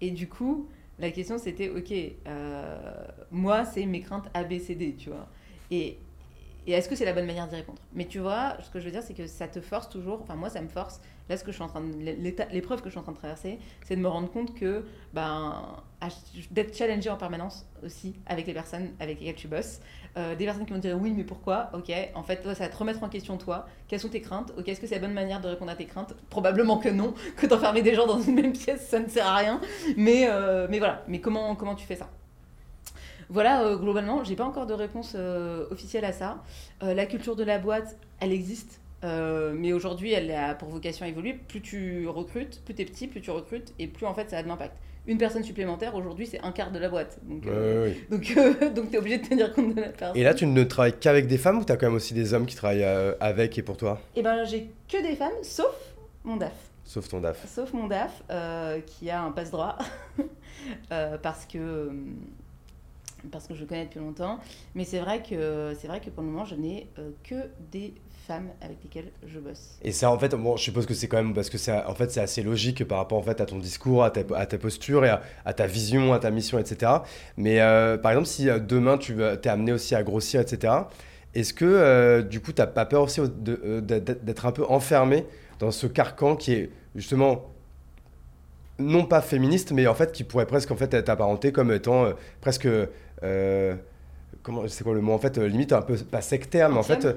et du coup la question c'était ok euh, moi c'est mes craintes A B C D tu vois et et est-ce que c'est la bonne manière d'y répondre? Mais tu vois, ce que je veux dire, c'est que ça te force toujours, enfin moi ça me force, là ce que je suis en train de, l'épreuve que je suis en train de traverser, c'est de me rendre compte que, ben, d'être challengé en permanence aussi avec les personnes avec lesquelles tu bosses, Euh, des personnes qui vont te dire oui mais pourquoi, ok, en fait toi ça va te remettre en question toi, quelles sont tes craintes, ok, est-ce que c'est la bonne manière de répondre à tes craintes? Probablement que non, que d'enfermer des gens dans une même pièce ça ne sert à rien, mais, euh, mais voilà, mais comment, comment tu fais ça? Voilà, euh, globalement, j'ai pas encore de réponse euh, officielle à ça. Euh, la culture de la boîte, elle existe, euh, mais aujourd'hui, elle a pour vocation à évoluer. Plus tu recrutes, plus t'es petit, plus tu recrutes, et plus en fait ça a de l'impact. une personne supplémentaire, aujourd'hui, c'est un quart de la boîte. Donc, ouais. donc, donc tu es obligé de tenir compte de la personne. Et là, tu ne travailles qu'avec des femmes ou tu as quand même aussi des hommes qui travaillent avec et pour toi? Et ben, j'ai que des femmes, sauf mon DAF. Sauf ton DAF. Sauf mon DAF, qui a un passe-droit, parce que parce que je connais depuis longtemps. Mais c'est vrai que c'est vrai que pour le moment, je n'ai euh, que des femmes avec lesquelles je bosse. Et ça, en fait, bon, je suppose que c'est quand même parce que c'est en fait, c'est assez logique par rapport en fait, à ton discours, à ta, posture et à, ta vision, à ta mission, etc. Mais euh, par exemple, si euh, demain tu es amené aussi à grossir, etc., est-ce que du coup, tu n'as pas peur aussi d'être un peu enfermé dans ce carcan qui est justement non pas féministe, mais en fait qui pourrait presque en fait être apparenté comme étant presque comment c'est quoi le mot? En fait euh, limite un peu pas sectaire, mais en fait Antième euh,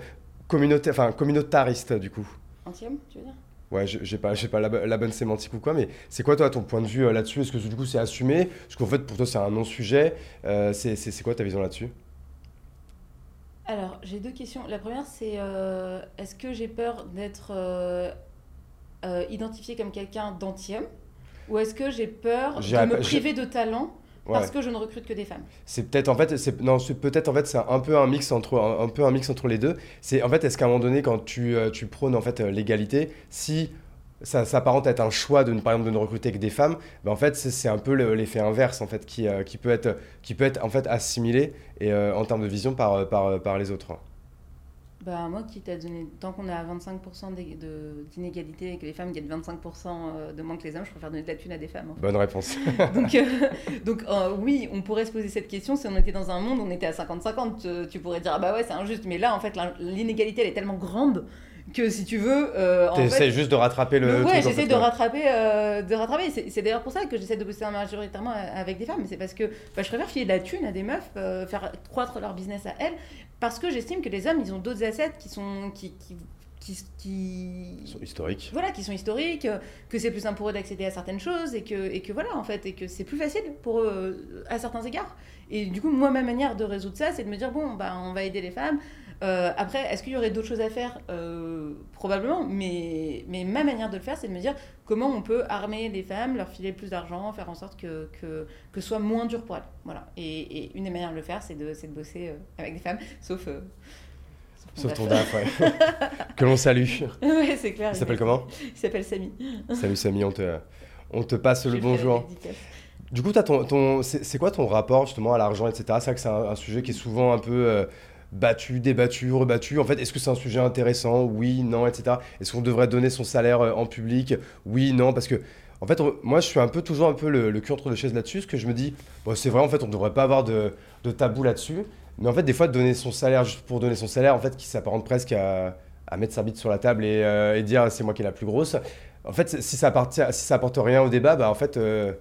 communauté, enfin communautariste du coup. Entième, tu veux dire? Ouais, je- j'ai pas, pas la, bo- la bonne sémantique ou quoi, mais c'est quoi toi ton point de vue euh, là-dessus? Est-ce que du coup c'est assumé? Parce qu'en fait pour toi c'est un non-sujet. Euh, c'est, quoi ta vision là-dessus? Alors, j'ai deux questions. La première, c'est euh, est-ce que j'ai peur d'être euh, euh, identifiée comme quelqu'un d'anti-homme Ou est-ce que j'ai peur de me priver de talent? Parce que je ne recrute que des femmes C'est peut-être en fait, c'est, non, c'est peut-être en fait c'est un peu un mix entre un, un peu un mix entre les deux. C'est en fait est-ce qu'à un moment donné quand tu, euh, tu prônes en fait euh, l'égalité, si ça s'apparente à être un choix de ne par exemple de ne recruter que des femmes, ben en fait c'est, un peu le- l'effet inverse en fait qui, euh, qui peut être qui peut être en fait assimilé et en termes de vision par par, par les autres. Bah, moi, qui t'a donné. Tant qu'on est à 25% d'é- de- d'inégalité et que les femmes gagnent 25% de moins que les hommes, je préfère donner de la thune à des femmes. en fait. Bonne réponse. Donc, euh, donc euh, oui, on pourrait se poser cette question si on était dans un monde où on était à 50-50. Tu, tu pourrais dire, ah bah ouais, c'est injuste. Mais là, en fait, l'inégalité, elle est tellement grande que si tu veux. euh, T'essaies juste de rattraper le. Donc, ouais, j'essaie fait, de ouais. rattraper, euh, de rattraper. C'est d'ailleurs pour ça que j'essaie de bosser majoritairement avec des femmes. C'est parce que bah, je préfère filer de la thune à des meufs, euh, faire croître leur business à elles, parce que j'estime que les hommes, ils ont d'autres assets qui sont qui, qui, qui, qui- Ils sont historiques. voilà, qui sont historiques, euh, que c'est plus simple pour eux d'accéder à certaines choses et que, et que voilà, en fait, et que c'est plus facile pour eux euh, à certains égards. Et du coup, moi, ma manière de résoudre ça, c'est de me dire, bon, bah, on va aider les femmes. Euh, après, est-ce qu'il y aurait d'autres choses à faire Euh, Probablement, mais, mais ma manière de le faire, c'est de me dire comment on peut armer les femmes, leur filer plus d'argent, faire en sorte que, que, que ce soit moins dur pour elles. Voilà. Et, et une des manières de le faire, c'est de, de bosser euh, avec des femmes, sauf... euh, Sauf ton DAF, ouais. que l'on salue. ouais, c'est clair. Il s'appelle comment Il s'appelle Samy. Salut Samy, on te, on te passe le bonjour. Du coup, ton, ton, c'est quoi ton rapport justement à l'argent, etc. C'est vrai que c'est un, un sujet qui est souvent un peu battu, débattu, rebattu. En fait, est-ce que c'est un sujet intéressant? Oui, non, etc. Est-ce qu'on devrait donner son salaire euh, en public? Oui, non, parce que en fait, moi, je suis un peu toujours un peu le, le cul entre deux chaises là-dessus, parce que je me dis, c'est vrai, en fait, on ne devrait pas avoir de, de tabou là-dessus. Mais en fait, des fois, donner son salaire juste pour donner son salaire, en fait, qui s'apparente presque à, à mettre sa bite sur la table et, euh, dire c'est moi qui est la plus grosse. En fait, si ça, appartient, si ça apporte rien au débat, bah, en fait, euh,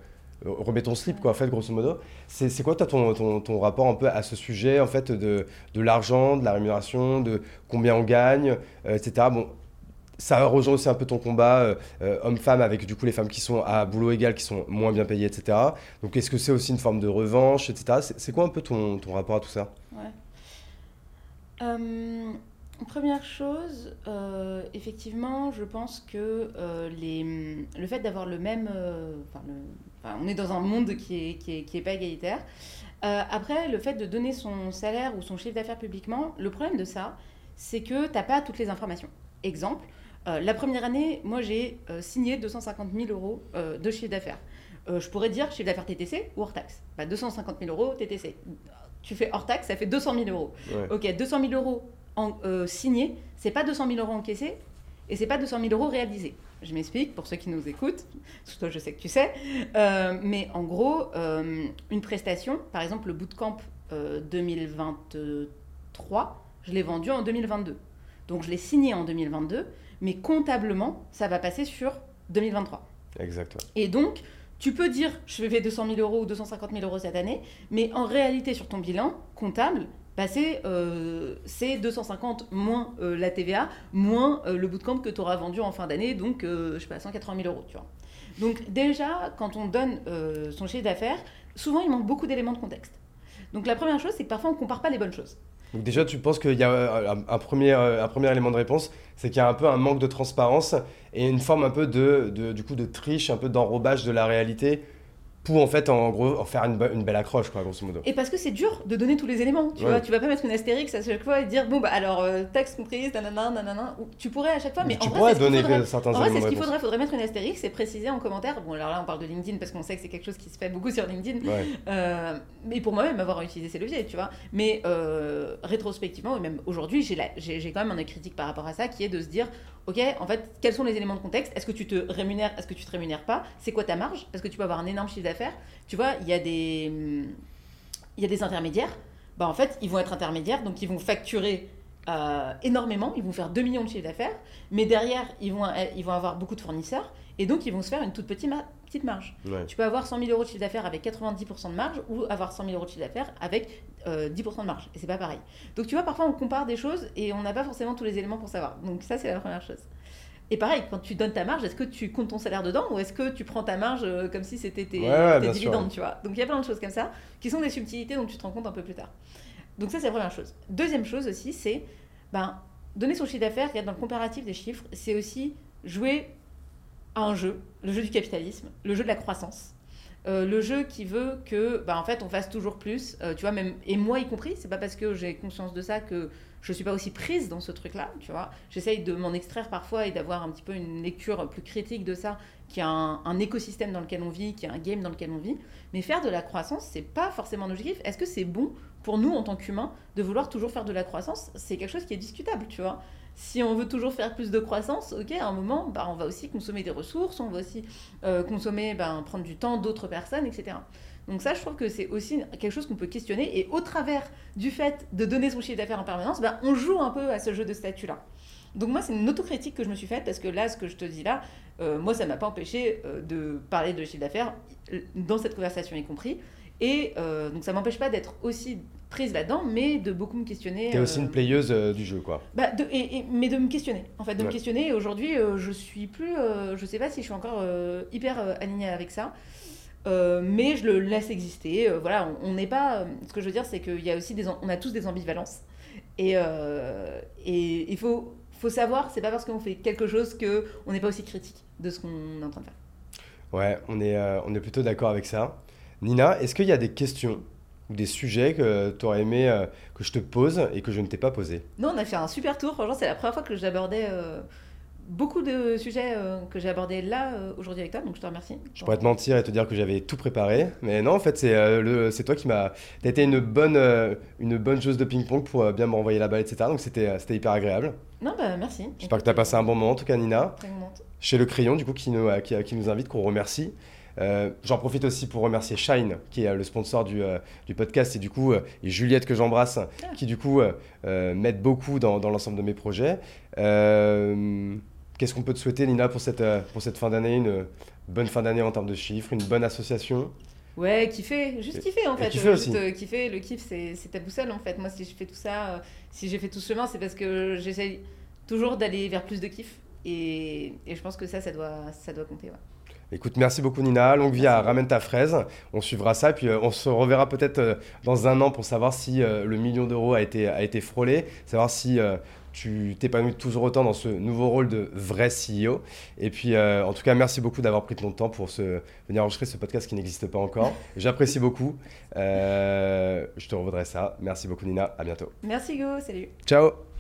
remets ton slip, quoi, en fait, grosso modo. C'est quoi, toi, ton, ton, ton rapport un peu à ce sujet, en fait, de, de l'argent, de la rémunération, de combien on gagne, euh, etc. Bon, ça rejoint aussi un peu ton combat euh, euh, homme-femme avec du coup les femmes qui sont à boulot égal, qui sont moins bien payées, etc. Donc est-ce que c'est aussi une forme de revanche, etc. C'est quoi un peu ton, ton rapport à tout ça? Ouais. Euh, première chose, euh, effectivement, je pense que euh, les, le fait d'avoir le même. euh, enfin, on est dans un monde qui est, qui est, qui est pas égalitaire. Euh, après, le fait de donner son salaire ou son chiffre d'affaires publiquement, le problème de ça, c'est que tu n'as pas toutes les informations. Exemple, euh, la première année, moi j'ai euh, signé 250 000 euros de chiffre d'affaires. Je pourrais dire chiffre d'affaires TTC ou hors taxe. Bah, 250 000 euros TTC. Tu fais hors taxe, ça fait 200 000 euros. Ouais. Ok, 200 000 euros en, signés, c'est pas 200 000 euros encaissés et c'est pas 200 000 euros réalisés. Je m'explique pour ceux qui nous écoutent, toi je sais que tu sais, Euh, mais en gros, euh, une prestation, par exemple le bootcamp euh, 2023, je l'ai vendu en 2022. Donc je l'ai signé en 2022, mais comptablement, ça va passer sur 2023. Exact. ouais. Et donc, tu peux dire, je fais 200 000 euros ou 250 000 euros cette année, mais en réalité, sur ton bilan comptable, c'est euh, c'est 250 moins euh, la TVA, moins euh, le bootcamp que tu auras vendu en fin d'année, donc euh, je sais pas, 180 000 euros, tu vois. Donc déjà, quand on donne son chiffre d'affaires, souvent il manque beaucoup d'éléments de contexte. Donc la première chose, c'est que parfois on compare pas les bonnes choses. Donc déjà, tu penses qu'il y a un, premier, un premier élément de réponse, c'est qu'il y a un peu un manque de transparence et une forme un peu de, de- du coup, de triche, un peu d'enrobage de la réalité pour en fait en gros en faire une, be- une belle accroche quoi grosso modo. Et parce que c'est dur de donner tous les éléments, tu Ouais. vois. Tu vas pas mettre une astérix à chaque fois et dire, bon, bah alors, euh, taxe comprise, nanana, nanana. Tu pourrais à chaque fois, mais tu en vrai, pourrais donner faudrait. certains En vrai, c'est éléments ce qu'il faudrait. Faudrait mettre une astérix et préciser en commentaire. Bon, alors là, on parle de LinkedIn parce qu'on sait que c'est quelque chose qui se fait beaucoup sur LinkedIn. Ouais. Euh, mais pour moi-même, avoir utilisé ces leviers, tu vois. Mais euh, rétrospectivement, et même aujourd'hui, j'ai la- j'ai j'ai quand même un critique par rapport à ça qui est de se dire Ok, en fait, quels sont les éléments de contexte? Est-ce que tu te rémunères? Est-ce que tu te rémunères pas? C'est quoi ta marge? Parce que tu peux avoir un énorme chiffre d'affaires. Tu vois, il y a des. Il y a des intermédiaires. Bah, en fait, ils vont être intermédiaires, donc ils vont facturer euh, énormément. Ils vont faire 2 millions de chiffre d'affaires. Mais derrière, ils vont, ils vont avoir beaucoup de fournisseurs. Et donc, ils vont se faire une toute petite, ma- petite marge. Ouais. Tu peux avoir 100 000 euros de chiffre d'affaires avec 90% de marge ou avoir 100 000 euros de chiffre d'affaires avec euh, 10% de marge. Et c'est pas pareil. Donc tu vois, parfois on compare des choses et on n'a pas forcément tous les éléments pour savoir. Donc ça, c'est la première chose. Et pareil, quand tu donnes ta marge, est-ce que tu comptes ton salaire dedans ou est-ce que tu prends ta marge euh, comme si c'était tes, Ouais, ouais, tes bien sûr. dividendes, tu vois Donc il y a plein de choses comme ça qui sont des subtilités dont tu te rends compte un peu plus tard. Donc ça, c'est la première chose. Deuxième chose aussi, c'est ben, donner son chiffre d'affaires, regarde dans le comparatif des chiffres, c'est aussi jouer à un jeu, le jeu du capitalisme, le jeu de la croissance. Euh, le jeu qui veut que, bah, en fait, on fasse toujours plus, euh, tu vois, même, et moi y compris, c'est pas parce que j'ai conscience de ça que je suis pas aussi prise dans ce truc-là, tu vois. J'essaye de m'en extraire parfois et d'avoir un petit peu une lecture plus critique de ça, qui a un, écosystème dans lequel on vit, qui a un game dans lequel on vit. Mais faire de la croissance, c'est pas forcément un objectif. Est-ce que c'est bon pour nous en tant qu'humains de vouloir toujours faire de la croissance? C'est quelque chose qui est discutable, tu vois si on veut toujours faire plus de croissance, ok, à un moment, bah, on va aussi consommer des ressources, on va aussi euh, consommer, ben, prendre du temps d'autres personnes, etc. Donc ça, je trouve que c'est aussi quelque chose qu'on peut questionner. Et au travers du fait de donner son chiffre d'affaires en permanence, ben, on joue un peu à ce jeu de statut-là. Donc moi, c'est une autocritique que je me suis faite parce que là, ce que je te dis là, euh, moi, ça m'a pas empêché euh, de parler de chiffre d'affaires dans cette conversation y compris. Et donc ça m'empêche pas d'être aussi prise là-dedans, mais de beaucoup me questionner. T'es aussi euh, une playeuse euh, du jeu quoi. bah, de- et, et- mais de me questionner, en fait, de me questionner. Aujourd'hui, euh, je suis plus, euh, je sais pas si je suis encore euh, hyper euh, alignée avec ça, Euh, mais je le laisse exister. Euh, voilà, on n'est pas. euh, ce que je veux dire, c'est qu'il y a aussi des, on a tous des ambivalences, et euh, et il faut, faut savoir, c'est pas parce qu'on fait quelque chose que on n'est pas aussi critique de ce qu'on est en train de faire. Ouais, on est, euh, on est plutôt d'accord avec ça. Nina, est-ce qu'il y a des questions ou des sujets que tu aurais aimé euh, que je te pose et que je ne t'ai pas posé Non, on a fait un super tour. Franchement, c'est la première fois que j'abordais euh, beaucoup de sujets euh, que j'ai abordés là aujourd'hui avec toi, donc je te remercie. Je pourrais te mentir et te dire que j'avais tout préparé, mais non, en fait, c'est le- c'est toi qui m'as. T'as été une bonne, une bonne joueuse de ping-pong pour bien me renvoyer la balle, etc. Donc c'était hyper agréable. Non, bah merci. J'espère que tu as passé un bon moment, en tout cas, Nina. Très. Chez Le Crayon, du coup, qui nous, qui, qui nous invite, qu'on remercie. Euh, J'en profite aussi pour remercier Shine, qui est euh, le sponsor du, euh, du podcast, et du coup, euh, et Juliette, que j'embrasse, qui du coup m'aide beaucoup dans, dans l'ensemble de mes projets. Qu'est-ce qu'on peut te souhaiter, Nina, pour cette, pour cette fin d'année? Une bonne fin d'année en termes de chiffres, une bonne association? Ouais, kiffer, juste kiffer en fait. kiffer aussi. Juste, euh, kiffer, le kiff c'est ta boussole en fait. Moi si je fais tout ça, euh, si j'ai fait tout ce chemin, c'est parce que j'essaye toujours d'aller vers plus de kiff. Et, et je pense que ça, ça doit, ça doit compter. ouais. Écoute, merci beaucoup Nina. Longue vie à Ramène ta fraise. On suivra ça. Et puis euh, on se reverra peut-être euh, dans un an pour savoir si euh, le million d'euros a été, a été frôlé, savoir si tu t'épanouis toujours autant dans ce nouveau rôle de vrai CEO. Et puis en tout cas, merci beaucoup d'avoir pris ton temps pour se, venir enregistrer ce podcast qui n'existe pas encore. J'apprécie beaucoup. Je te revaudrai ça. Merci beaucoup Nina. À bientôt. Merci Go, salut. Ciao